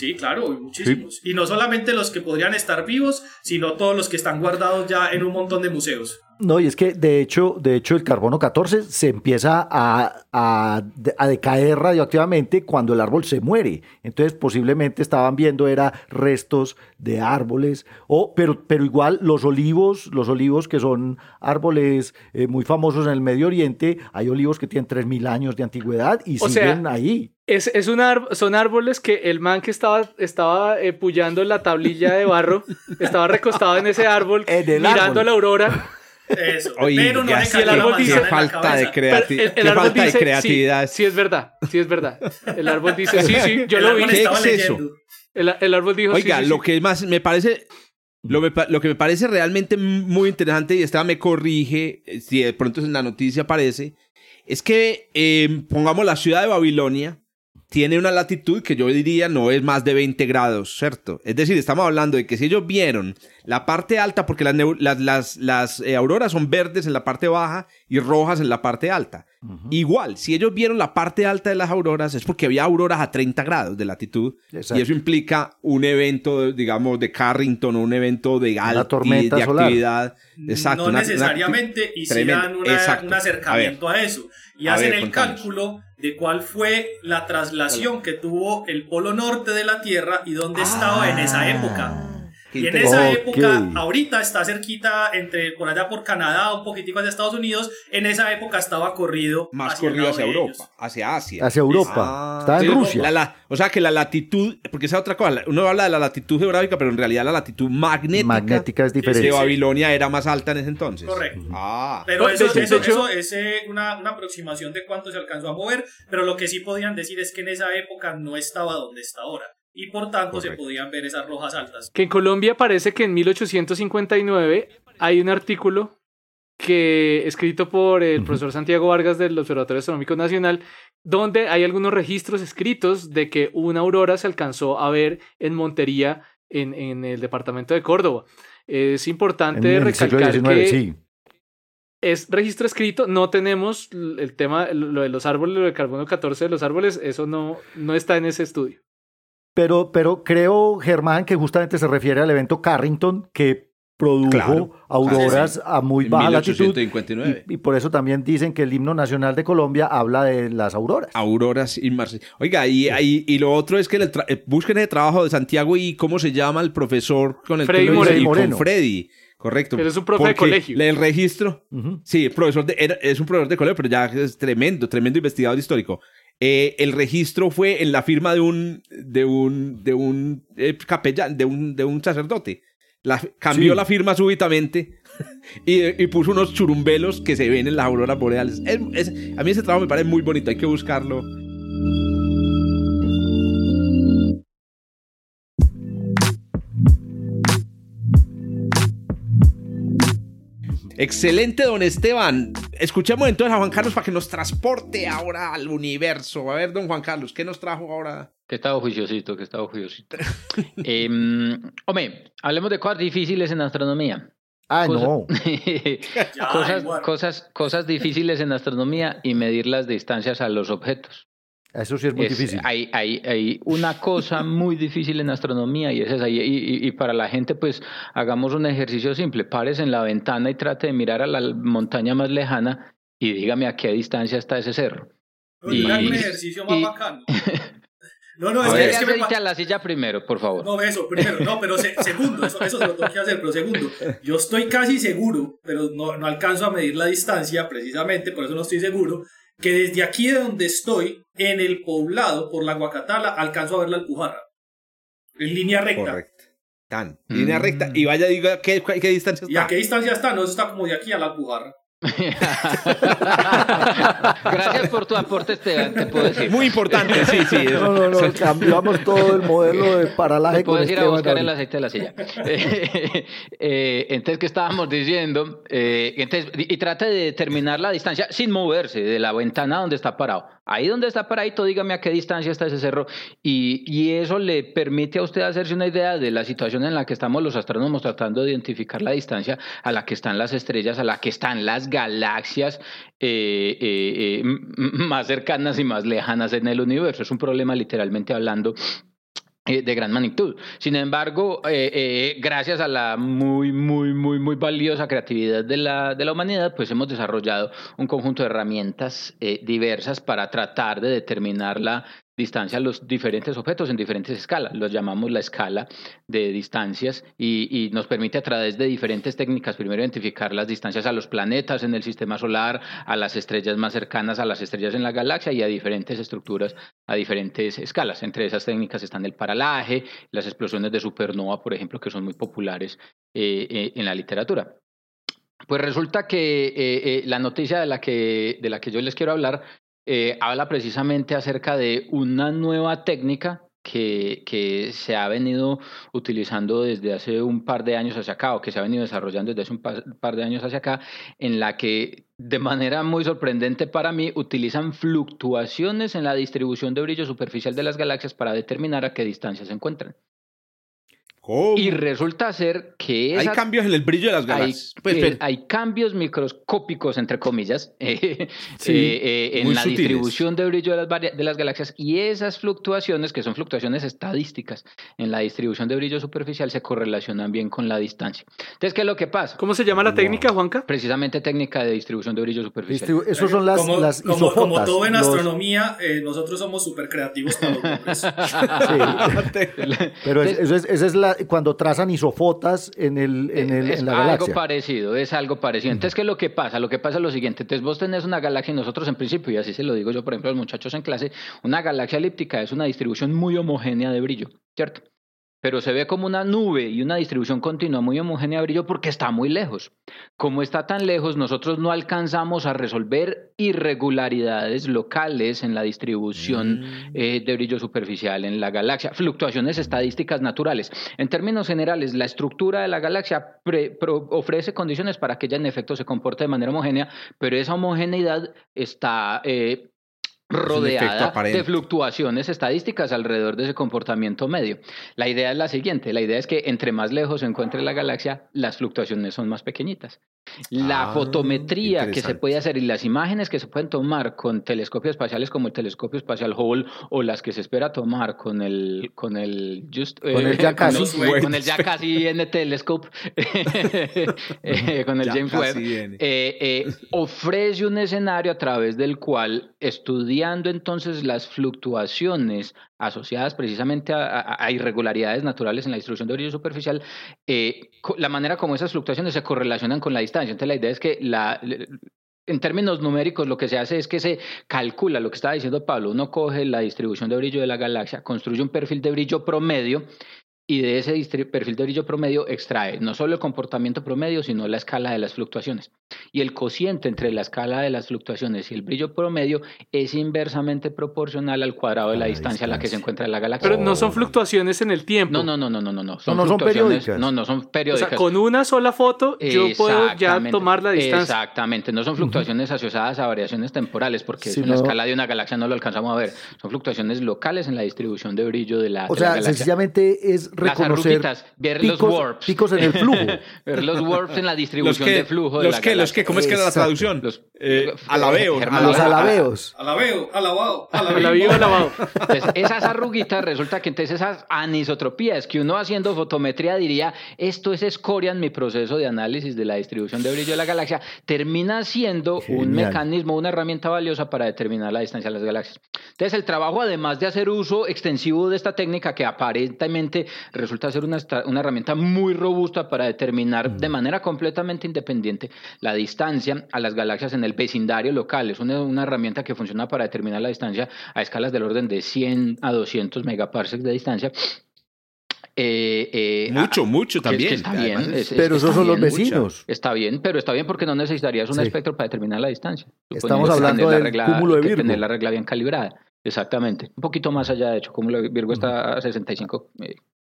Sí, claro, muchísimos. Y no solamente los que podrían estar vivos, sino todos los que están guardados ya en un montón de museos. No, y es que de hecho, de hecho el carbono 14 se empieza a, a, decaer radioactivamente cuando el árbol se muere. Entonces posiblemente estaban viendo era restos de árboles, o, pero, pero igual los olivos, los olivos que son árboles eh, muy famosos en el Medio Oriente, hay olivos que tienen 3.000 años de antigüedad y siguen ahí. Es, es son árboles que el man que estaba, estaba eh, pullando la tablilla de barro, estaba recostado en ese árbol, mirando la aurora eso. pero no el árbol dice, falta de, creatividad. el, árbol dice, creatividad. Sí, es verdad, sí es verdad. El árbol dice, sí, sí, yo lo vi. ¿Qué es eso? El, árbol dijo, Oiga, lo que más me parece, lo, lo, que me parece realmente muy interesante, y esta me corrige, eh, si de pronto en la noticia aparece, es que eh, pongamos la ciudad de Babilonia, tiene una latitud que yo diría no es más de 20 grados, ¿cierto? Es decir, estamos hablando de que si ellos vieron la parte alta, porque las, las, las, eh, auroras son verdes en la parte baja y rojas en la parte alta. Igual, si ellos vieron la parte alta de las auroras es porque había auroras a 30 grados de latitud y eso implica un evento, digamos, de Carrington o un evento de alta de actividad. Exacto. No necesariamente hicieran un acercamiento a, eso y hacen el cálculo de cuál fue la traslación que tuvo el polo norte de la Tierra y dónde estaba en esa época. Y en esa época, ahorita está cerquita entre por allá por Canadá, un poquitico hacia Estados Unidos. En esa época estaba corrido. Más corrido hacia Europa, hacia Asia. Hacia Europa. Ah. estaba en Rusia. o sea que la latitud, porque esa otra cosa, uno habla de la latitud geográfica, pero en realidad la latitud magnética, magnética es diferente. De Babilonia era más alta en ese entonces. Correcto. Ah. Pero eso, eso, es eh, una, una aproximación de cuánto se alcanzó a mover. Pero lo que sí podían decir es que en esa época no estaba donde está ahora y por tanto se podían ver esas rojas altas. Que en Colombia parece que en 1859 hay un artículo que escrito por el profesor Santiago Vargas del Observatorio Astronómico Nacional, donde hay algunos registros escritos de que una aurora se alcanzó a ver en Montería, en, en el departamento de Córdoba. Es importante recalcar que es registro escrito, no tenemos el tema, lo de los árboles, lo de carbono 14 de los árboles, eso no, no está en ese estudio. Pero, pero creo, Germán, que justamente se refiere al evento Carrington, que produjo auroras a muy baja latitud. Y, por eso también dicen que el himno nacional de Colombia habla de las auroras. Auroras y Oiga, y, y, lo otro es que eh, busquen el trabajo de Santiago y cómo se llama el profesor con el Freddy que Moreno. Con Freddy. Correcto. Pero es un profe de colegio. El registro. Sí, profesor de, es un profesor de colegio, pero ya es tremendo, tremendo investigador histórico. Eh, el registro fue en la firma de un, de un, de un eh, capellán, de un, de un sacerdote. La, cambió la firma súbitamente y, puso unos churumbelos que se ven en las auroras boreales. a mí ese trabajo me parece muy bonito, hay que buscarlo. Excelente, don Esteban. Escuchemos entonces a Juan Carlos para que nos transporte ahora al universo. A ver, don Juan Carlos, ¿qué nos trajo ahora? Que estaba juiciosito, que estaba juiciosito. Em, hombre, hablemos de cosas difíciles en astronomía. Ah, no. cosas, cosas, cosas difíciles en astronomía y medir las distancias a los objetos. Eso sí es muy difícil. Hay, hay, hay, una cosa muy difícil en astronomía y es esa. Y, y, para la gente, pues hagamos un ejercicio simple. Pares en la ventana y trate de mirar a la montaña más lejana y dígame a qué distancia está ese cerro. y, un ejercicio más bacano. No, no, es, que, es que a la silla primero, por favor. No, eso, primero, no, pero segundo, eso, eso se lo tengo que hacer, pero segundo, yo estoy casi seguro, pero no, no alcanzo a medir la distancia, precisamente, por eso no estoy seguro, que desde aquí de donde estoy, en el poblado, por la Guacatala, alcanzo a ver la Alpujarra. En línea recta. Correcto. Tan, línea recta. Y vaya, diga, ¿qué, qué distancia está? ¿Y a qué distancia está? No, eso está como de aquí a la Alpujarra. Gracias por tu aporte, Esteban, te puedo decir. Muy importante, sí, sí. No, no, no, cambiamos todo el modelo de paralaje con ir a buscar el aceite de la silla. Eh, entonces, ¿qué estábamos diciendo? Eh, entonces, y trate de determinar la distancia sin moverse de la ventana donde está parado. Ahí donde está paradito, dígame a qué distancia está ese cerro. Y, y eso le permite a usted hacerse una idea de la situación en la que estamos los astrónomos tratando de identificar la distancia a la que están las estrellas, a la que están las galaxias eh, eh, eh, más cercanas y más lejanas en el universo. Es un problema literalmente hablando de gran magnitud. Sin embargo, gracias a la muy, muy, muy, muy valiosa creatividad de la, de la humanidad, pues hemos desarrollado un conjunto de herramientas diversas para tratar de determinar la distancia a los diferentes objetos en diferentes escalas. Los llamamos la escala de distancias y, nos permite a través de diferentes técnicas primero identificar las distancias a los planetas en el sistema solar, a las estrellas más cercanas a las estrellas en la galaxia y a diferentes estructuras a diferentes escalas. Entre esas técnicas están el paralaje, las explosiones de supernova, por ejemplo, que son muy populares eh, eh, en la literatura. Pues resulta que eh, la noticia de la que, de la que yo les quiero hablar eh, habla precisamente acerca de una nueva técnica que, que, se ha venido utilizando desde hace un par de años hacia acá, o que se ha venido desarrollando desde hace un par de años hacia acá, en la que de manera muy sorprendente para mí utilizan fluctuaciones en la distribución de brillo superficial de las galaxias para determinar a qué distancia se encuentran. Y resulta ser que... hay cambios en el brillo de las galaxias. Hay, pues, hay cambios microscópicos, entre comillas, eh, eh, en la distribución de brillo de las, de las galaxias y esas fluctuaciones, que son fluctuaciones estadísticas en la distribución de brillo superficial, se correlacionan bien con la distancia. Entonces, ¿qué es lo que pasa? ¿Cómo se llama la técnica, Juanca? Precisamente técnica de distribución de brillo superficial. Esos son las, como, las como, como, todo en astronomía, eh, nosotros somos súper creativos para los sí. Pero esa es, es la cuando trazan isofotas en, el, en, el, es en la algo parecido, es algo parecido. Entonces, ¿qué es lo que pasa? Lo que pasa es lo siguiente. Entonces, vos tenés una galaxia y nosotros en principio, y así se lo digo yo, por ejemplo, a los muchachos en clase, una galaxia elíptica es una distribución muy homogénea de brillo, ¿cierto? Pero se ve como una nube y una distribución continua muy homogénea de brillo porque está muy lejos. Como está tan lejos, nosotros no alcanzamos a resolver irregularidades locales en la distribución mm. eh, de brillo superficial en la galaxia, fluctuaciones estadísticas naturales. En términos generales, la estructura de la galaxia ofrece condiciones para que ella en efecto se comporte de manera homogénea, pero esa homogeneidad está... Eh, rodeada de fluctuaciones estadísticas alrededor de ese comportamiento medio. La idea es la siguiente, la idea es que entre más lejos se encuentre la galaxia, las fluctuaciones son más pequeñitas. La ah, fotometría que se puede hacer y las imágenes que se pueden tomar con telescopios espaciales como el telescopio espacial Hubble o las que se espera tomar con el con el just, con el ya casi con, el ya casi N telescope eh, con el James Webb eh, eh, ofrece un escenario a través del cual entonces las fluctuaciones asociadas precisamente a, irregularidades naturales en la distribución de brillo superficial, eh, la manera como esas fluctuaciones se correlacionan con la distancia. Entonces la idea es que en términos numéricos lo que se hace es que se calcula lo que estaba diciendo Pablo, uno coge la distribución de brillo de la galaxia, construye un perfil de brillo promedio y de ese perfil de brillo promedio extrae no solo el comportamiento promedio, sino la escala de las fluctuaciones. Y el cociente entre la escala de las fluctuaciones y el brillo promedio es inversamente proporcional al cuadrado de la, distancia, a la que se encuentra la galaxia. Pero no son fluctuaciones en el tiempo. No, no, no, no, no, no. Son no, no son periódicas. No, no son periódicas. O sea, con una sola foto yo puedo ya tomar la distancia. Exactamente. No son fluctuaciones asociadas a variaciones temporales, porque en la escala de una galaxia no lo alcanzamos a ver. Son fluctuaciones locales en la distribución de brillo de la, o sea, sencillamente es reconocer ver los warps. Picos en el flujo. ver los warps en la distribución de flujo. los que, los que, ¿cómo es que era la traducción? Los eh, alabeos. Los alabeos. Alabeo, alabado, alabeo, alabado. Entonces, esas arruguitas, resulta que entonces esas anisotropías que uno haciendo fotometría diría, esto es escoria en mi proceso de análisis de la distribución de brillo de la galaxia, termina siendo un mecanismo, una herramienta valiosa para determinar la distancia de las galaxias. Entonces, el trabajo, además de hacer uso extensivo de esta técnica, que aparentemente resulta ser una una, herramienta muy robusta para determinar de manera completamente independiente la distancia a las galaxias en el vecindario local. Es una, herramienta que funciona para determinar la distancia a escalas del orden de 100 a 200 megaparsecs de distancia. Eh, eh, mucho, mucho también. está bien. pero esos son los vecinos. Está bien, pero está bien porque no necesitarías un espectro para determinar la distancia. Estamos hablando del cúmulo de Virgo. Tener la regla bien calibrada. Exactamente. Un poquito más allá, de hecho, cúmulo de Virgo está a 65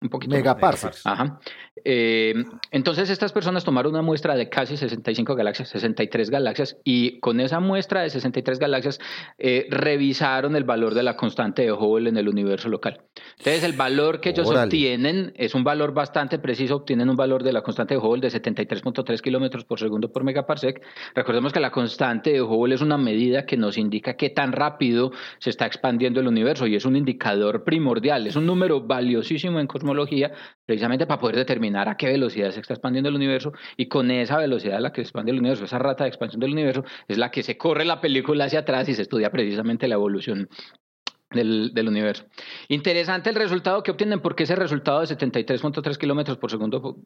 un poquito Megaparsecs. Ajá. Eh, entonces estas personas tomaron una muestra de casi 65 galaxias, 63 galaxias, y con esa muestra de 63 galaxias eh, revisaron el valor de la constante de Hubble en el universo local. Entonces el valor que ellos obtienen es un valor bastante preciso, obtienen un valor de la constante de Hubble de 73.3 kilómetros por segundo por megaparsec. Recordemos que la constante de Hubble es una medida que nos indica qué tan rápido se está expandiendo el universo y es un indicador primordial, es un número valiosísimo en cosmología precisamente para poder determinar a qué velocidad se está expandiendo el universo y con esa velocidad a la que se expande el universo, esa rata de expansión del universo, es la que se corre la película hacia atrás y se estudia precisamente la evolución del, del, universo. Interesante el resultado que obtienen porque ese resultado de 73.3 kilómetros por segundo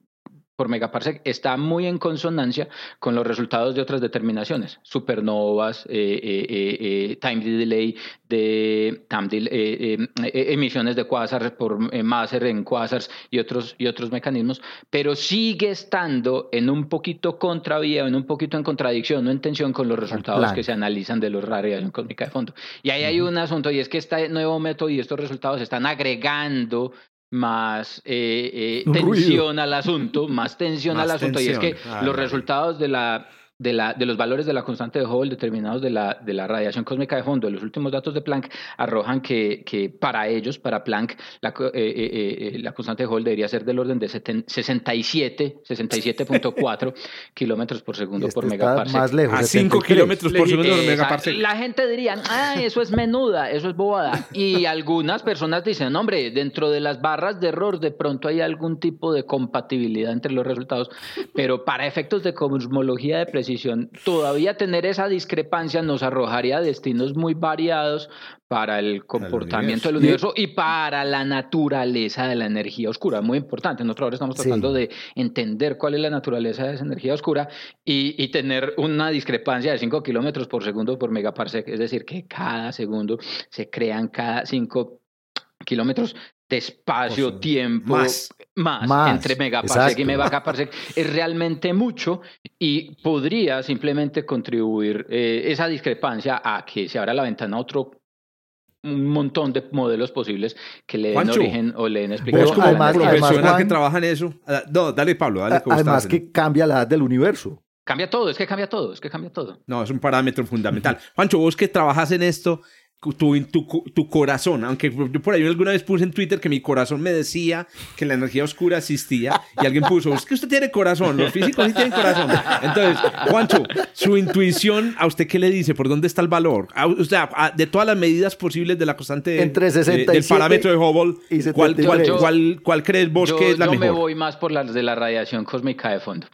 por megaparsec está muy en consonancia con los resultados de otras determinaciones, supernovas, eh, eh, eh, time delay de emisiones de quasars por Maser en quasars y otros, y otros mecanismos, pero sigue estando en un poquito contravía, en un poquito en contradicción, no en tensión con los resultados que se analizan de los radiación cósmica de fondo. Y ahí hay un asunto, y es que este nuevo método y estos resultados están agregando más eh, eh, tensión al asunto, más tensión al asunto. y es que los resultados de la de, la, de los valores de la constante de Hubble determinados de la, de la radiación cósmica de fondo, los últimos datos de Planck arrojan que, que para ellos, para Planck, la, eh, eh, eh, la constante de Hubble debería ser del orden de 67, 67.4 kilómetros por segundo por megaparsec. Más lejos. A 5 kilómetros por segundo por megaparsec. La gente diría, ah, eso es menuda, eso es bobada. Y algunas personas dicen, hombre, dentro de las barras de error de pronto hay algún tipo de compatibilidad entre los resultados, pero para efectos de cosmología de precisión, todavía tener esa discrepancia nos arrojaría destinos muy variados para el comportamiento del universo y para la naturaleza de la energía oscura. Muy importante. Nosotros ahora estamos tratando de entender cuál es la naturaleza de esa energía oscura y, tener una discrepancia de 5 kilómetros por segundo por megaparsec. Es decir, que cada segundo se crean cada 5 kilómetros de espacio, tiempo, más, más, entre megaparsec y megaparsec es realmente mucho y podría simplemente contribuir eh, esa discrepancia a que se abra la ventana a otro un montón de modelos posibles que le den origen o le den explicación. además, profesional que trabaja en eso. Ah, no, dale Pablo, dale. Además que cambia la edad del universo. Cambia todo, es que cambia todo, es que cambia todo. No, es un parámetro fundamental. Juancho, vos que trabajas en esto, tu, tu, tu, corazón, aunque yo por ahí alguna vez puse en Twitter que mi corazón me decía que la energía oscura existía y alguien puso, es que usted tiene corazón, los físicos sí tienen corazón. Entonces, Juancho, su intuición, ¿a usted qué le dice? ¿Por dónde está el valor? o sea, de todas las medidas posibles de la constante Entre 67 del parámetro de Hubble, ¿cuál, cuál, cuál, crees vos que es la mejor? Yo me voy más por las de la radiación cósmica de fondo.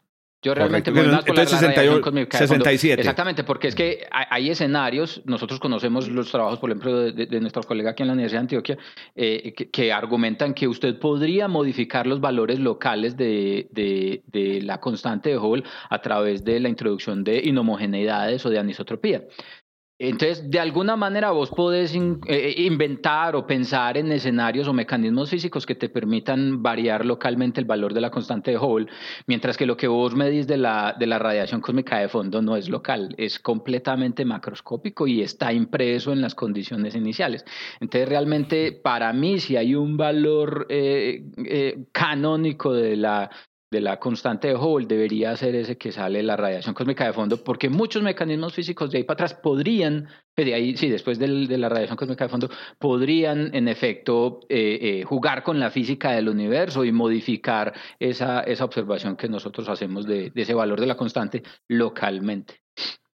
Yo realmente voy más por la 67. Exactamente, porque es que hay, escenarios, nosotros conocemos los trabajos, por ejemplo, de, nuestro colega aquí en la Universidad de Antioquia, eh, que, argumentan que usted podría modificar los valores locales de, de, la constante de Hubble a través de la introducción de inhomogeneidades o de anisotropía. Entonces, de alguna manera vos podés eh, eh, inventar o pensar en escenarios o mecanismos físicos que te permitan variar localmente el valor de la constante de Hubble, mientras que lo que vos medís de la, de la radiación cósmica de fondo no es local, es completamente macroscópico y está impreso en las condiciones iniciales. Entonces, realmente, para mí, si hay un valor eh, canónico de la, de la constante de Hubble debería ser ese que sale la radiación cósmica de fondo, porque muchos mecanismos físicos de ahí para atrás podrían, pues, de ahí, sí, después de la radiación cósmica de fondo, podrían en efecto eh, eh, jugar con la física del universo y modificar esa, esa observación que nosotros hacemos de ese valor de la constante localmente.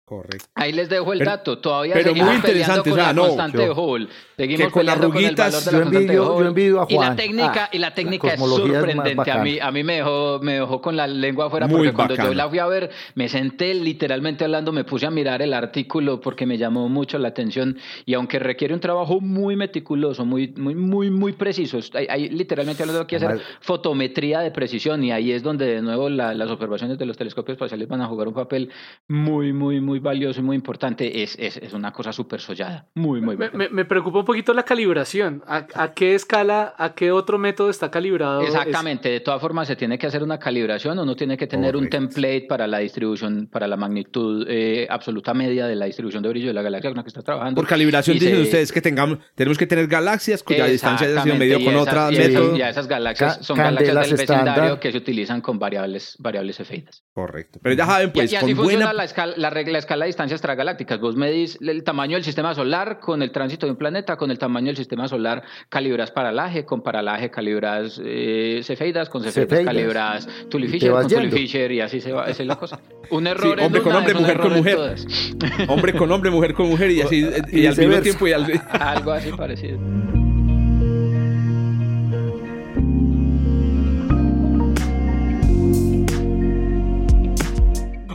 Correcto. Ahí les dejo el dato. Todavía pero muy interesante, con o sea, la no, constante de Hubble. Seguimos con las ruguitas. Yo envidio, yo envidio a Juan. Y la técnica, ah, y la técnica es sorprendente. A mí, a mí me dejó, me dejó con la lengua afuera porque cuando yo la fui a ver, me senté literalmente hablando, me puse a mirar el artículo porque me llamó mucho la atención. Y aunque requiere un trabajo muy meticuloso, muy, muy, muy, muy preciso, hay, literalmente hablando que hacer fotometría de precisión. Y ahí es donde de nuevo las observaciones de los telescopios espaciales van a jugar un papel muy, muy, muy valioso y muy importante es, es, es una cosa súper sollada. Muy, muy me, me, me, preocupa un poquito la calibración. ¿A, ¿A, qué escala, a qué otro método está calibrado? Exactamente, de todas formas se tiene que hacer una calibración, uno tiene que tener un template para la distribución, para la magnitud eh, absoluta media de la distribución de brillo de la galaxia con la que está trabajando. Por calibración dicen ustedes que tengamos, tenemos que tener galaxias cuya distancia ha sido medido con otra y método. ya esas galaxias son galaxias del vecindario que se utilizan con variables, variables efeitas. Correcto. Pero ya saben, pues, y, así funciona la, escala, la, la escala de distancias extragalácticas. Vos medís el tamaño del sistema solar con el tránsito de un planeta, con el tamaño del sistema solar calibras paralaje, con paralaje calibras eh, cefeidas, con cefeidas, calibras Tully Fisher, con Tully Fisher y así se va, esa es la cosa. Un error hombre con hombre, mujer con mujer. hombre con hombre, mujer con mujer y así y, al mismo tiempo y al... algo así parecido.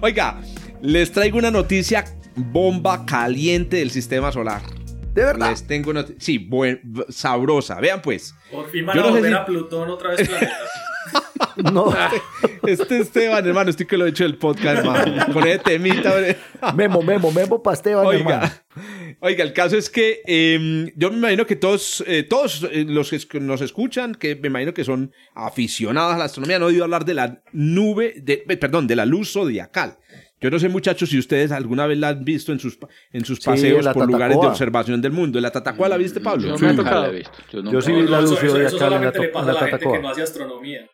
Oiga, les traigo una noticia bomba caliente del sistema solar. ¿De verdad? Les tengo una Sí, buen, sabrosa. Vean pues. Por fin van a volver a Plutón otra vez no. Este Esteban, hermano, estoy que lo he hecho el podcast, hermano. Con ese temita. memo, memo, memo para Esteban, oiga, Oiga, el caso es que em, yo me imagino que todos, eh, todos eh, los que nos escuchan, que me imagino que son aficionados a la astronomía, no he oído hablar de la nube, de, perdón, de la luz zodiacal. Yo no sé, muchachos, si ustedes alguna vez la han visto en sus, en sus paseos por lugares de observación del mundo. ¿La Tatacoa la viste, Pablo? Yo, sí. me la he visto. Yo, sí vi la luz de acá en la, Tatacoa. que no hace astronomía.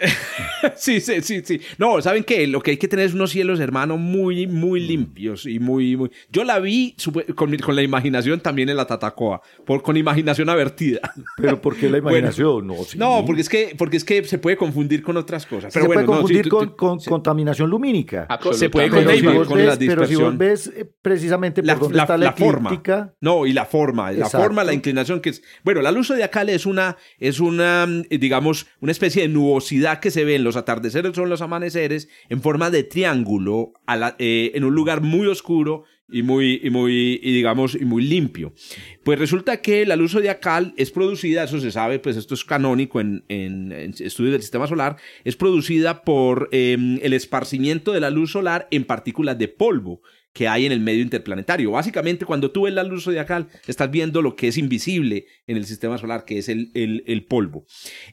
sí, sí, sí, sí. No, ¿saben qué? Lo que hay que tener es unos cielos, hermano, muy, muy limpios y muy, muy... Yo la vi con, con la imaginación también en la Tatacoa, por, con imaginación avertida. ¿Pero por qué la imaginación? no, no, porque es, que, porque es que se puede confundir con otras cosas. Pero se puede confundir con, con contaminación lumínica. Se puede confundir con la dispersión. Pero si vos ves eh, precisamente por la, dónde está la, forma. No, y la forma. La forma, la inclinación que es... Bueno, la luz zodiacal es una, es una, digamos, una especie de nubosidad que se ve en los atardeceres son los amaneceres en forma de triángulo eh, en un lugar muy oscuro y muy, y muy, y digamos, y muy limpio. Pues resulta que la luz zodiacal es producida, eso se sabe, pues esto es canónico en, en, estudios del sistema solar, es producida por em, el esparcimiento de la luz solar en partículas de polvo que hay en el medio interplanetario. Básicamente, cuando tú ves la luz zodiacal, estás viendo lo que es invisible en el sistema solar, que es el, el, polvo.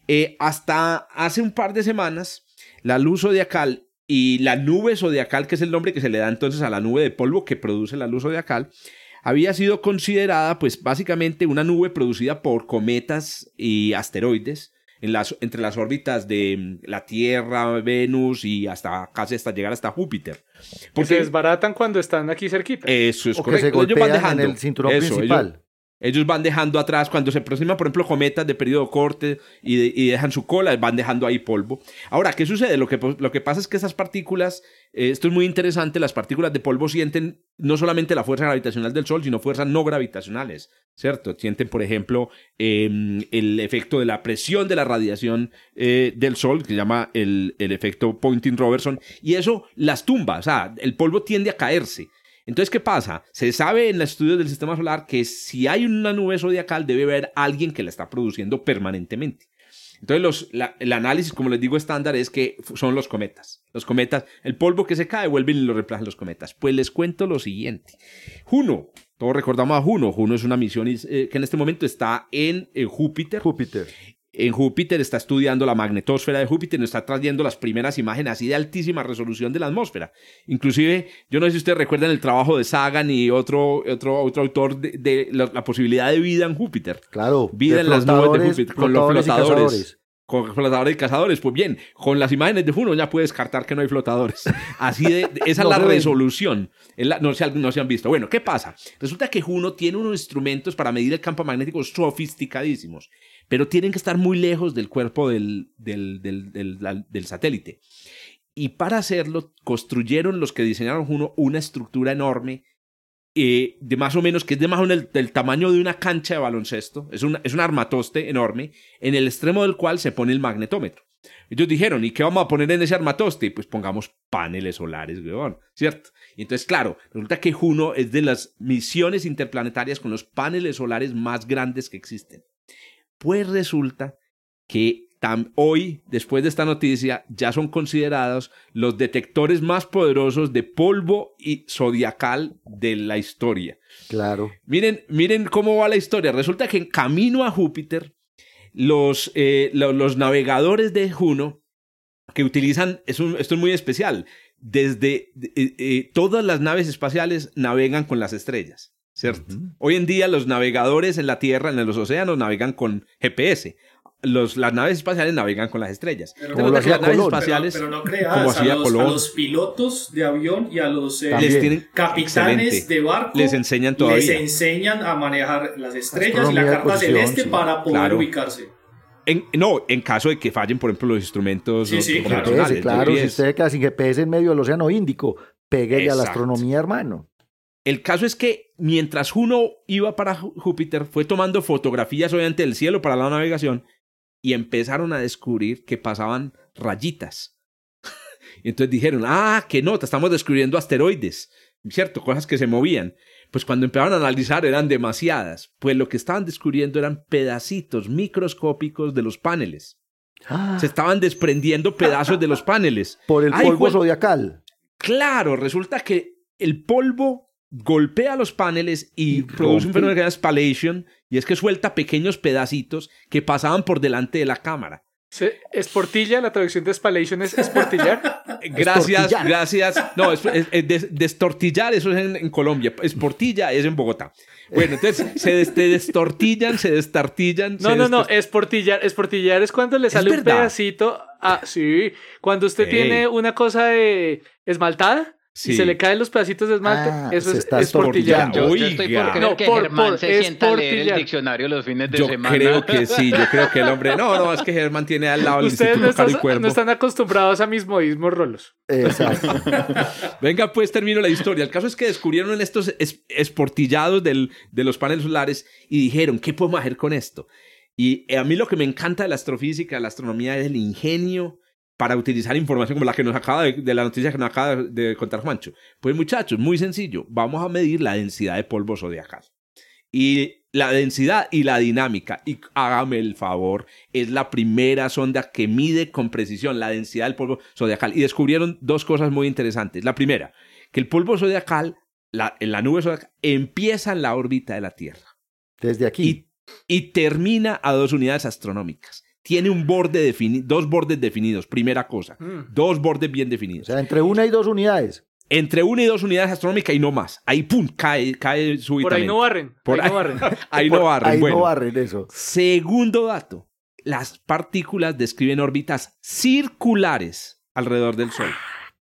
Eh, hasta hace un par de semanas, la luz zodiacal y la nube zodiacal, que es el nombre que se le da entonces a la nube de polvo que produce la luz zodiacal, había sido considerada, pues básicamente, una nube producida por cometas y asteroides en las, entre las órbitas de mm, la Tierra, Venus y hasta casi hasta llegar hasta Júpiter. Porque se desbaratan cuando están aquí cerquita. Eso es O que correcto. se Ellos van dejando en el cinturón eso, principal. Ellos, ellos van dejando atrás, cuando se aproximan, por ejemplo, cometas de periodo corte y, de- y dejan su cola, van dejando ahí polvo. Ahora, ¿qué sucede? Lo que, lo que pasa es que esas partículas, eh, esto es muy interesante, las partículas de polvo sienten no solamente la fuerza gravitacional del Sol, sino fuerzas no gravitacionales, ¿cierto? Sienten, por ejemplo, eh, el efecto de la presión de la radiación eh, del Sol, que se llama el, el efecto Poynting-Robertson, y eso las tumba, o sea, el polvo tiende a caerse. Entonces, ¿qué pasa? Se sabe en los estudios del sistema solar que si hay una nube zodiacal debe haber alguien que la está produciendo permanentemente. Entonces, los, el análisis, como les digo, estándar es que son los cometas. Los cometas, el polvo que se cae, vuelven y lo reemplazan los cometas. Pues les cuento lo siguiente. Juno, todos recordamos a Juno. Juno es una misión eh, que en este momento está en, eh, Júpiter. Júpiter. En Júpiter está estudiando la magnetosfera de Júpiter, nos está trayendo las primeras imágenes así de altísima resolución de la atmósfera. Inclusive, yo no sé si ustedes recuerdan el trabajo de Sagan y otro, otro, otro autor de, de la, la posibilidad de vida en Júpiter. Claro. Vida en las nubes de Júpiter, con los flotadores y flotadores. cazadores. Con flotadores y cazadores. Pues bien, con las imágenes de Juno ya puede descartar que no hay flotadores. Así de, esa No es la resolución. Es la- no, se, no se han visto. Bueno, ¿qué pasa? Resulta que Juno tiene unos instrumentos para medir el campo magnético sofisticadísimos, pero tienen que estar muy lejos del cuerpo del, del, del- del- satélite. Y para hacerlo, construyeron los que diseñaron Juno una estructura enorme eh, de más o menos, que es de más o menos el- tamaño de una cancha de baloncesto, es, una, es un armatoste enorme, en el extremo del cual se pone el magnetómetro. Ellos dijeron, ¿y qué vamos a poner en ese armatoste? Pues pongamos paneles solares, weón, ¿cierto? Y entonces, claro, resulta que Juno es de las misiones interplanetarias con los paneles solares más grandes que existen. Pues resulta que hoy, después de esta noticia, ya son considerados los detectores más poderosos de polvo y zodiacal de la historia. Claro. Miren, miren cómo va la historia. Resulta que en camino a Júpiter, los, eh, los navegadores de Juno que utilizan, es un- esto es muy especial, desde eh, eh, todas las naves espaciales navegan con las estrellas, ¿cierto? Hoy en día los navegadores en la Tierra, en los océanos, navegan con GPS. Los, las naves espaciales navegan con las estrellas. Pero como lo hacía las naves Colón. espaciales, pero, pero no como creas, a hacía los, Colón. a los pilotos de avión y a los eh, También. les tienen capitanes excelente. de barco Les enseñan todavía. les enseñan a manejar las estrellas y la carta posición, celeste sí. para poder Claro. ubicarse. En- no, en caso de que fallen, por ejemplo, los instrumentos Sí, sí, claro. claro, si usted queda sin GPS en medio del océano Índico, péguele a la astronomía, hermano. El caso es que mientras Juno iba para Jú- Júpiter, fue tomando fotografías obviamente del cielo para la navegación y empezaron a descubrir que pasaban rayitas. y entonces dijeron, ah, qué nota, estamos descubriendo asteroides, ¿cierto? Cosas que se movían. Pues cuando empezaron a analizar eran demasiadas, pues lo que estaban descubriendo eran pedacitos microscópicos de los paneles. Ah, Se estaban desprendiendo pedazos de los paneles. por el Ay, polvo jue- zodiacal. Claro, resulta que el polvo golpea los paneles y, Y produce un fenómeno que se llama spallation, y es que suelta pequeños pedacitos que pasaban por delante de la cámara. Se- Esportilla, la traducción de spallation es esportillar. Gracias, gracias. No, es, es- es des- destortillar, eso es en, en Colombia. Esportilla es en Bogotá. Bueno, entonces se des- te destortillan, se destartillan. No, se no, no, esportillar. Esportillar es cuando le sale un verdad. pedacito. Ah, sí. Cuando usted tiene una cosa de esmaltada Sí. y se le caen los pedacitos de esmalte, Ah, eso se es esportillar. estortillando. Yo, yo estoy por creer No, que por- Germán por- se es sienta a leer el diccionario los fines de Yo semana. creo que sí, yo creo que el hombre. No, no, es que Germán tiene al lado el Ustedes no, Caro y están- Cuervo. no están acostumbrados a mis modismos rolos. Exacto. Venga, pues termino la historia. El caso es que descubrieron estos es- esportillados del- de los paneles solares y dijeron, ¿qué podemos hacer con esto? Y eh, a mí lo que me encanta de la astrofísica, de la astronomía, es el ingenio para utilizar información como la que nos acaba de, de la noticia que nos acaba de, de contar Juancho. Pues muchachos, muy sencillo. Vamos a medir la densidad de polvo zodiacal. Y la densidad y la dinámica, y hágame el favor, es la primera sonda que mide con precisión la densidad del polvo zodiacal. Y descubrieron dos cosas muy interesantes. La primera, que el polvo zodiacal, la, en la nube zodiacal, empieza en la órbita de la Tierra Desde aquí. y, y termina a dos unidades astronómicas. Tiene un borde definido, dos bordes definidos, primera cosa. Mm. Dos bordes bien o definidos. sea, entre una y dos unidades. Entre una y dos unidades astronómicas y no más. Ahí, pum, cae, cae súbitamente. Por ahí no barren. Por ahí no barren. Ahí no barren. Ahí bueno. no barren eso. Segundo dato. las partículas describen órbitas circulares alrededor del Sol.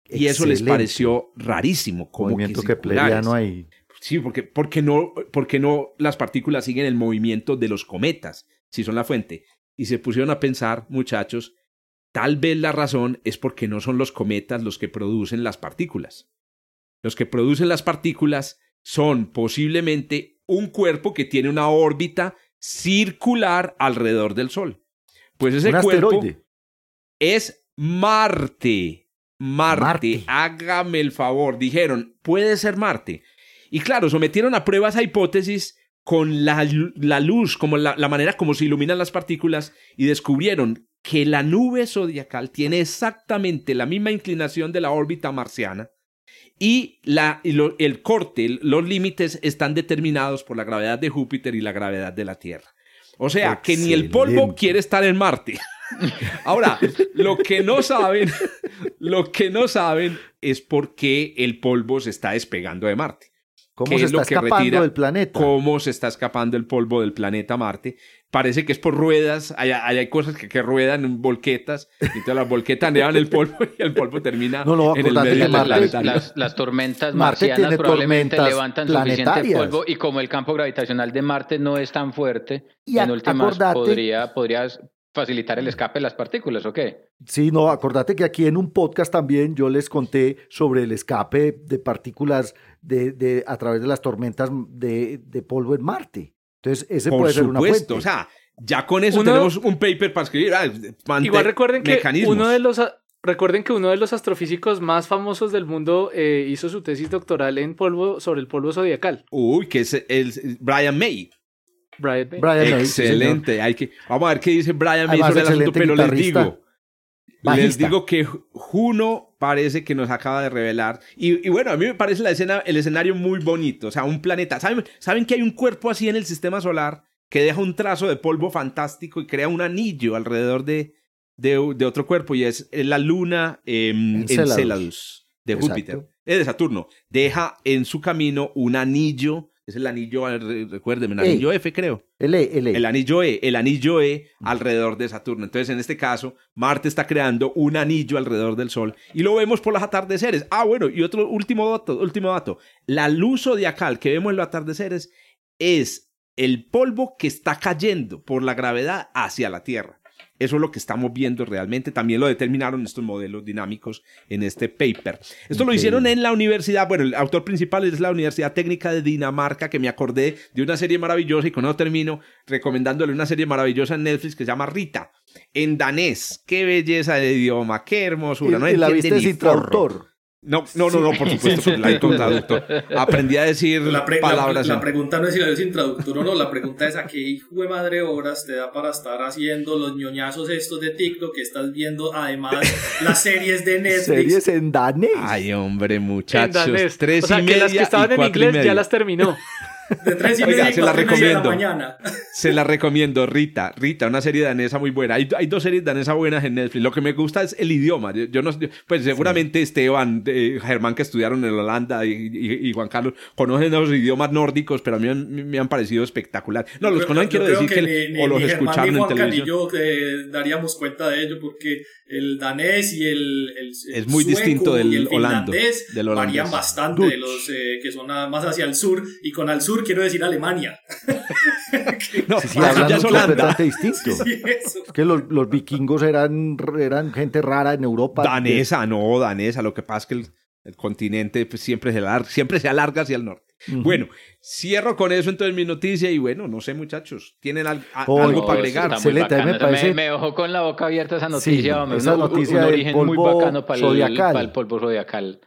y eso les pareció rarísimo. Como movimiento que, no hay. Sí, porque, porque, no, porque no las partículas siguen el movimiento de los cometas, si son la fuente. Y se pusieron a pensar, muchachos, tal vez la razón es porque no son los cometas los que producen las partículas. Los que producen las partículas son posiblemente un cuerpo que tiene una órbita circular alrededor del Sol. Pues ese cuerpo es Marte. Marte. Hágame el favor. Dijeron, puede ser Marte. Y claro, sometieron a pruebas a hipótesis con la, luz, como la, la, manera como se iluminan las partículas, y descubrieron que la nube zodiacal tiene exactamente la misma inclinación de la órbita marciana y, la, el corte, los límites están determinados por la gravedad de Júpiter y la gravedad de la Tierra. O sea, que ni el polvo quiere estar en Marte. Ahora, lo que no saben, lo que no saben es por qué el polvo se está despegando de Marte. ¿Cómo se está escapando del planeta? ¿Cómo se está escapando el polvo del planeta Marte? Parece que es por ruedas, hay, hay cosas que, que, ruedan en volquetas, y entonces las volquetas llevan el polvo y el polvo termina en el medio las, las, las, tormentas marcianas probablemente levantan suficiente polvo y como el campo gravitacional de Marte no es tan fuerte, y en últimas podría, podrías facilitar el escape de las partículas, ¿o qué? Sí, no, acordate que aquí en un podcast también yo les conté sobre el escape de partículas de, de a través de las tormentas de, de, polvo en Marte. Entonces, ese puede ser una fuente. O sea, ya con eso tenemos un paper para escribir. Ah, igual recuerden que uno de los Recuerden que uno de los astrofísicos más famosos del mundo eh, hizo su tesis doctoral en polvo sobre el polvo zodiacal. Uy, que es el Brian May. Brian Excelente. Hay que, vamos a ver qué dice Brian May sobre el asunto, pero les digo, les digo que Juno parece que nos acaba de revelar. Y, bueno, a mí me parece la escena, el escenario muy bonito. O sea, un planeta. ¿Saben, ¿Saben que hay un cuerpo así en el sistema solar que deja un trazo de polvo fantástico y crea un anillo alrededor de, de, otro cuerpo? Y es la luna em, Enceladus, de Júpiter. Es de Saturno. Deja en su camino un anillo es el anillo, recuérdenme, el anillo F creo. El E, el E. El anillo E, el anillo E alrededor de Saturno. Entonces, en este caso, Marte está creando un anillo alrededor del Sol y lo vemos por los atardeceres. Ah, bueno, y otro último dato, último dato. La luz zodiacal que vemos en los atardeceres es el polvo que está cayendo por la gravedad hacia la Tierra. Eso es lo que estamos viendo realmente. También lo determinaron estos modelos dinámicos en este paper. Esto lo hicieron en la universidad, bueno, el autor principal es la Universidad Técnica de Dinamarca, que me acordé de una serie maravillosa y con eso termino recomendándole una serie maravillosa en Netflix que se llama Rita, en danés. Qué belleza de idioma, qué hermosura. no la viste sin traductor. No, no, no, no, por supuesto, la con traductor. Aprendí a decir palabras. La, pregunta no es si la ves sin traductor o no, la pregunta es a qué hijo de madre horas te da para estar haciendo los ñoñazos estos de TikTok que estás viendo, además las series de Netflix. Series en danés. Ay, hombre, muchachos. Tres o sea, y que las que estaban en inglés ya las terminó. De tres y media se la recomiendo. mañana. Se la recomiendo, Rita. Rita, una serie danesa muy buena. Hay, hay, dos series danesas buenas en Netflix. Lo que me gusta es el idioma. Yo, no, pues seguramente Esteban, eh, Germán, que estudiaron en Holanda y, Juan Carlos, conocen los idiomas nórdicos, pero a mí me han parecido espectacular. No, los conocen, quiero decir que, o los escucharon en televisión. yo eh, daríamos cuenta de ello porque el danés y el, el, es muy distinto del holandés, varían bastante de los eh, que son más hacia el sur y con al sur quiero decir Alemania. no, sí, sí, ya es completamente distinto. es que los, los, vikingos eran, eran gente rara en Europa. Danesa, no, danesa. Lo que pasa es que el, el continente pues, siempre, se alarga, siempre se alarga hacia el norte. Bueno, cierro con eso entonces mi noticia y bueno, no sé muchachos, ¿tienen algo para agregar? Excelente, me, parece... me, dejó con la boca abierta esa noticia, sí, esa noticia un, origen muy bacano para el, para el, polvo zodiacal.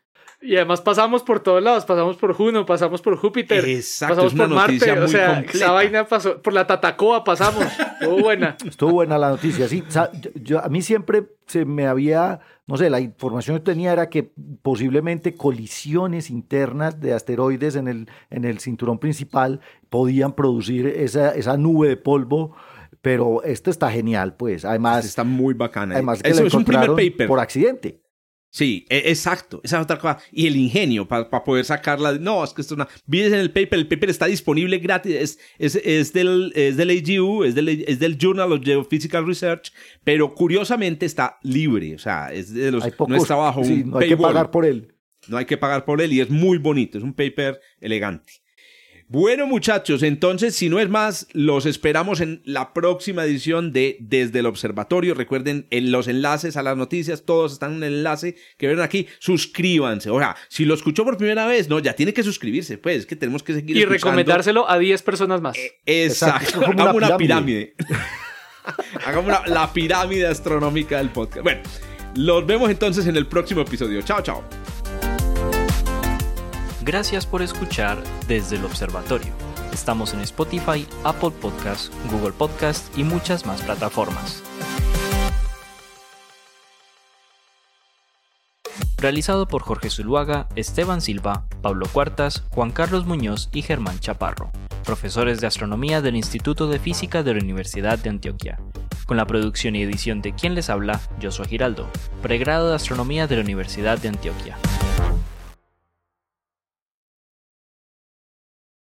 Y además pasamos por todos lados, pasamos por Juno, pasamos por Júpiter, pasamos por Marte, o sea, esa vaina pasó, por la Tatacoa pasamos, estuvo buena. Estuvo buena la noticia, sí. yo, a mí siempre se me había, no sé, la información que tenía era que posiblemente colisiones internas de asteroides en el, en el cinturón principal podían producir esa, esa nube de polvo pero esto está genial, pues. Además, está muy bacana. Además, que Eso es un primer paper. por accidente. Sí, e, exacto. Esa es otra cosa. Y el ingenio para poder sacarla. No, es que esto es una. Vives en el paper, el paper está disponible gratis. Es, es, es, del, es del AGU, es del, es del Journal of Geophysical Research, pero curiosamente está libre. O sea, es de los, no está bajo un. No hay que pagar por él. No hay que pagar por él y es muy bonito. Es un paper elegante. Bueno, muchachos, entonces, si no es más, los esperamos en la próxima edición de Desde el Observatorio. Recuerden en los enlaces a las noticias, todos están en el enlace que ven aquí. Suscríbanse. O sea, si lo escuchó por primera vez, no, ya tiene que suscribirse, pues, es que tenemos que seguir. Y recomendárselo a 10 personas más. Eh, exacto, hagamos una pirámide. hagamos la pirámide astronómica del podcast. Bueno, los vemos entonces en el próximo episodio. Chao, chao. Gracias por escuchar desde el observatorio. Estamos en Spotify, Apple Podcasts, Google Podcasts y muchas más plataformas. Realizado por Jorge Zuluaga, Esteban Silva, Pablo Cuartas, Juan Carlos Muñoz y Germán Chaparro, profesores de astronomía del Instituto de Física de la Universidad de Antioquia. Con la producción y edición de quien les habla, soy Giraldo, pregrado de astronomía de la Universidad de Antioquia.